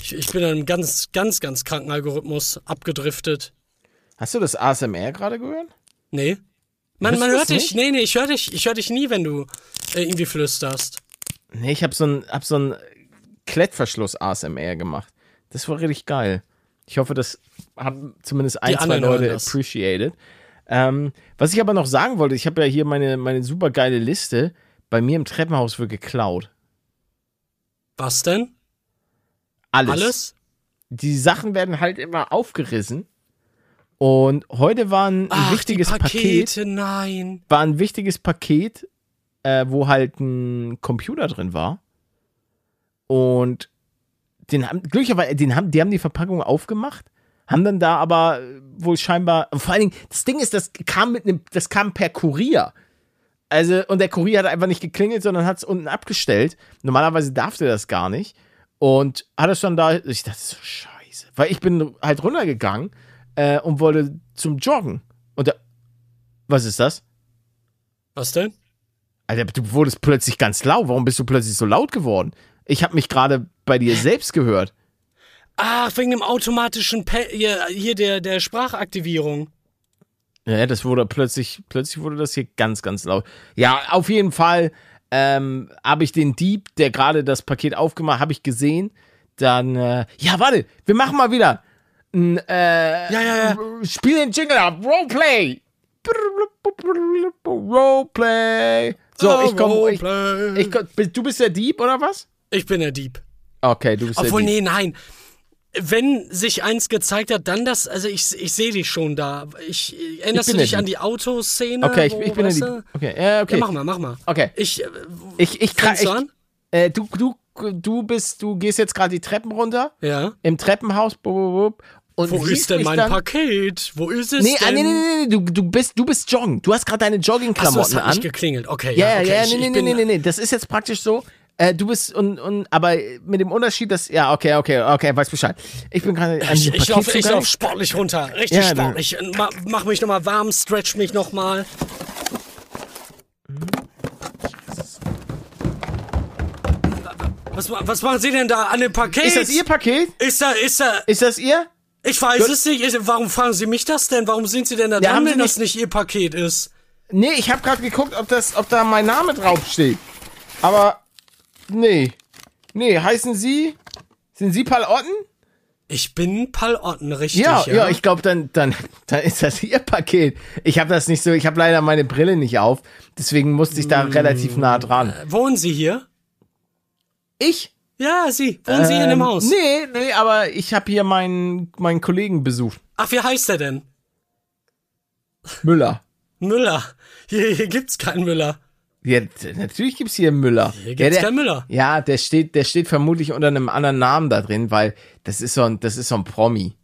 Ich, ich bin in einem ganz, ganz, ganz kranken Algorithmus abgedriftet. Hast du das ASMR gerade gehört? Nee. Man, man hört dich. Nee, nee, ich höre dich, ich hör dich nie, wenn du äh, irgendwie flüsterst. Nee, ich habe so ein, hab so ein Klettverschluss ASMR gemacht. Das war richtig geil. Ich hoffe, das haben zumindest ein, zwei Leute appreciated. Ähm, was ich aber noch sagen wollte, ich habe ja hier meine, meine super geile Liste. Bei mir im Treppenhaus wird geklaut. Was denn? Alles. Alles? Die Sachen werden halt immer aufgerissen. Und heute war ein Ach, wichtiges die Paket. Pakete, nein. war ein wichtiges Paket, äh, wo halt ein Computer drin war. Und den haben, glücklicherweise, den haben, die haben die Verpackung aufgemacht, haben dann da aber äh, wohl scheinbar, vor allen Dingen, das Ding ist, das kam mit einem, das kam per Kurier. Also, und der Kurier hat einfach nicht geklingelt, sondern hat es unten abgestellt. Normalerweise darf der das gar nicht. Und hat es dann da, ich dachte so, scheiße. Weil ich bin halt runtergegangen äh, und wollte zum Joggen. Und da, was ist das? Was denn? Alter, du wurdest plötzlich ganz laut. Warum bist du plötzlich so laut geworden? Ich habe mich gerade bei dir selbst gehört. Ach, wegen dem automatischen Pe hier, hier der, der Sprachaktivierung. Ja, das wurde plötzlich, plötzlich wurde das hier ganz, ganz laut. Ja, auf jeden Fall ähm, habe ich den Dieb, der gerade das Paket aufgemacht, habe ich gesehen. Dann, äh, ja, warte, wir machen mal wieder ein, äh, Ja, ja, ja. Spiel den Jingle ab, Roleplay. Roleplay. So, Oh, ich komme, ich, ich du bist der Dieb oder was? Ich bin der Dieb. Okay, du bist Obwohl, Dieb. nee, nein. Wenn sich eins gezeigt hat, dann das, also ich, ich sehe dich schon da. Ich, erinnerst bin du dich an die Autoszene? Okay, ich, wo, ich bin weißt Dieb. du? Okay, ja, okay. Ja, mach mal, mach mal. Okay. Ich, äh, Ich, ich, fängst ich, du an? Äh, du, du, du bist, du gehst jetzt gerade die Treppen runter Ja. im Treppenhaus. Bub, bub, und Wo ist denn mein dann, Paket? Wo ist es Nee, ah, denn? nee, nee, nee, nee, du, du bist, du bist joggen. Du hast gerade deine Achso, es Joggingklamotten hat nicht an. geklingelt. Okay, Ja, ja, ja, okay. ja, ich, nee, ich nee, nee, bin, nee, nee, nee. Das ist jetzt praktisch so. Äh, du bist und, und aber mit dem Unterschied, dass ja, okay, okay, okay, weiß Bescheid. Ich bin gerade an Ich, ich laufe ich lauf sportlich runter. Richtig Ja, sportlich. Ma, mach mich nochmal warm, stretch mich nochmal. Was, was machen Sie denn da an dem Paket? Ist das Ihr Paket? Ist da, ist da, Ist das Ihr? ich weiß Gut. es nicht. Ich, warum fragen Sie mich das denn? Warum sind Sie denn da Ja, dran, wenn das nicht- nicht Ihr Paket ist? Nee, ich habe gerade geguckt, ob das, ob da mein Name draufsteht. Aber nee, nee, heißen Sie Sind Sie Paul Otten? Ich bin Paul Otten, richtig. Ja, Ja, ja, ich glaube, dann, dann, dann ist das Ihr Paket. Ich habe das nicht so, ich habe leider meine Brille nicht auf, deswegen musste ich da relativ nah dran. Wohnen Sie hier? Ich? Ja, Sie. Wohnen Sie hier in dem Ähm, Haus? Nee, nee, aber ich habe hier meinen, meinen Kollegen besucht. Ach, wie heißt der denn? Müller. Müller. Hier, hier gibt's keinen Müller. Ja, natürlich gibt's hier einen Müller. Hier gibt's ja, der, keinen Müller. Ja, der steht, der steht vermutlich unter einem anderen Namen da drin, weil das ist so ein, das ist so ein Promi.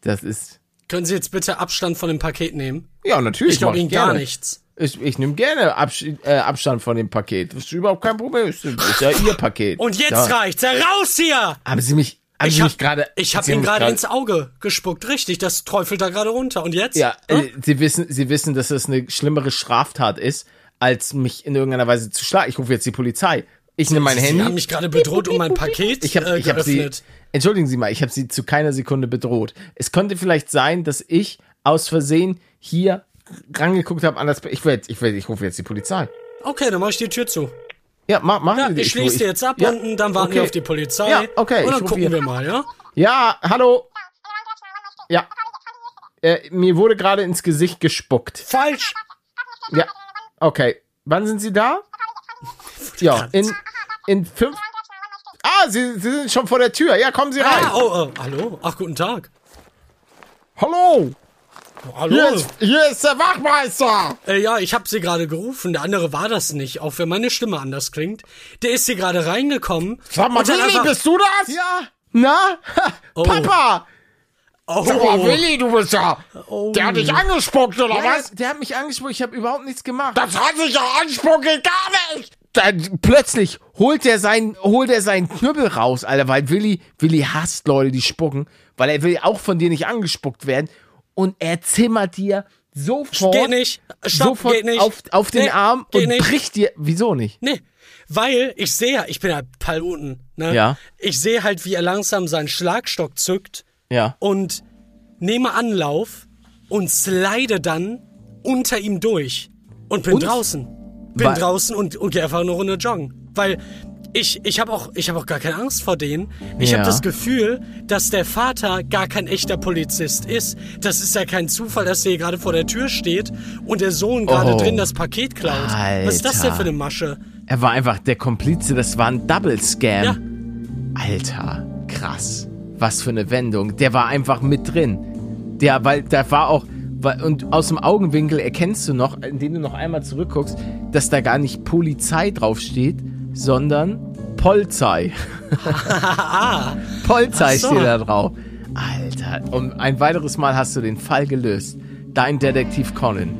Das ist, Können Sie jetzt bitte Abstand von dem Paket nehmen? ja, natürlich. Ich glaube Ihnen gar nichts. Ich, ich nehme gerne Abs äh, Abstand von dem Paket. Das ist überhaupt kein Problem. Das ist ja Ihr Paket. Und jetzt ja. reicht's. Raus hier! Haben Sie mich, haben Ich Sie hab, mich gerade, ich hab Sie haben ihm gerade ins Auge gespuckt. Richtig, das träufelt da gerade runter. Und jetzt? Ja, Hm? äh, Sie wissen, Sie wissen, dass das eine schlimmere Straftat ist, als mich in irgendeiner Weise zu schlagen. Ich rufe jetzt die Polizei. Ich nehme mein Sie Handy. haben mich gerade bedroht und mein Paket ich habe äh, ich hab sie, entschuldigen Sie mal, ich habe Sie zu keiner Sekunde bedroht. Es könnte vielleicht sein, dass ich aus Versehen hier rangeguckt habe an das, ich werde, ich werde, ich rufe jetzt die Polizei. Okay, dann mach ich die Tür zu. Ja, mach, mach Ja, ich schließe jetzt ab ja, und dann warten okay. wir auf die Polizei. Ja, okay, Und dann gucken hier- wir mal, ja? Ja, hallo. Ja. Äh, mir wurde gerade ins Gesicht gespuckt. Falsch! Ja. Okay. Wann sind Sie da? Ja, in, in fünf. Ah, Sie, Sie sind schon vor der Tür. Ja, kommen Sie rein. Ah, oh, oh, hallo? Ach, guten Tag. Hallo. Hallo? Hier ist, hier ist der Wachmeister. Äh, ja, ich habe sie gerade gerufen. Der andere war das nicht, auch wenn meine Stimme anders klingt. Der ist hier gerade reingekommen. Sag mal, Willi, einfach- bist du das? Ja. Na? Ha, Papa. Oh, Sag mal, Willi, du bist ja. Der hat dich angespuckt, oder Ja, was? Der hat mich angespuckt. Ich habe überhaupt nichts gemacht. Das hat sich ja anspucken gar nicht. Dann plötzlich holt er seinen, holt er seinen Knüppel raus, Alter, weil Willi, Willi hasst Leute, die spucken, weil er will auch von dir nicht angespuckt werden. Und er zimmert dir sofort, Geht nicht. Stopp, sofort geht nicht. Auf, auf den Nee, Arm und nicht. bricht dir. Wieso nicht? Nee, weil ich sehe ja, ich bin ja Paluten, ne? Ja. Ich sehe halt, wie er langsam seinen Schlagstock zückt Ja. und nehme Anlauf und slide dann unter ihm durch und bin Und? draußen. Bin Wa- draußen und, und gehe einfach eine Runde joggen. Weil ich, ich habe auch, ich hab auch gar keine Angst vor denen. Ich Ja. habe das Gefühl, dass der Vater gar kein echter Polizist ist. Das ist ja kein Zufall, dass der hier gerade vor der Tür steht und der Sohn gerade Oh. drin das Paket klaut. Was ist das denn Alter. für eine Masche? Er war einfach der Komplize, das war ein Double Scam. Ja. Alter, krass. Was für eine Wendung. Der war einfach mit drin. Der, weil, da war auch, und aus dem Augenwinkel erkennst du noch, indem du noch einmal zurückguckst, dass da gar nicht Polizei draufsteht, sondern Polizei. Polizei so. steht da drauf. Alter, und ein weiteres Mal hast du den Fall gelöst. Dein Detektiv Conan.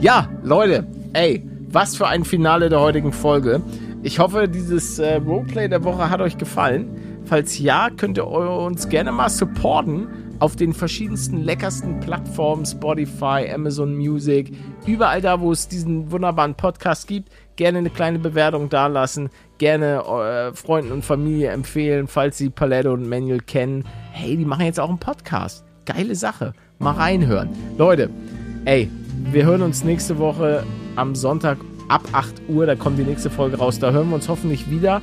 Ja, Leute, ey, was für ein Finale der heutigen Folge. Ich hoffe, dieses äh, Roleplay der Woche hat euch gefallen. Falls ja, könnt ihr uns gerne mal supporten auf den verschiedensten leckersten Plattformen, Spotify, Amazon Music, überall da, wo es diesen wunderbaren Podcast gibt. Gerne eine kleine Bewertung dalassen, gerne äh, Freunden und Familie empfehlen, falls sie Paletto und Manuel kennen. Hey, die machen jetzt auch einen Podcast. Geile Sache. Mal reinhören. Leute, ey, wir hören uns nächste Woche am Sonntag ab 8 Uhr. Da kommt die nächste Folge raus. Da hören wir uns hoffentlich wieder.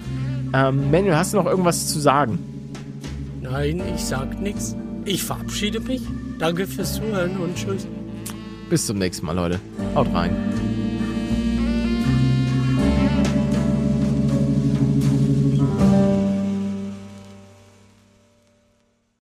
Ähm, Manuel, hast du noch irgendwas zu sagen? Nein, ich sag nichts. Ich verabschiede mich. Danke fürs Zuhören und tschüss. Bis zum nächsten Mal, Leute. Haut rein.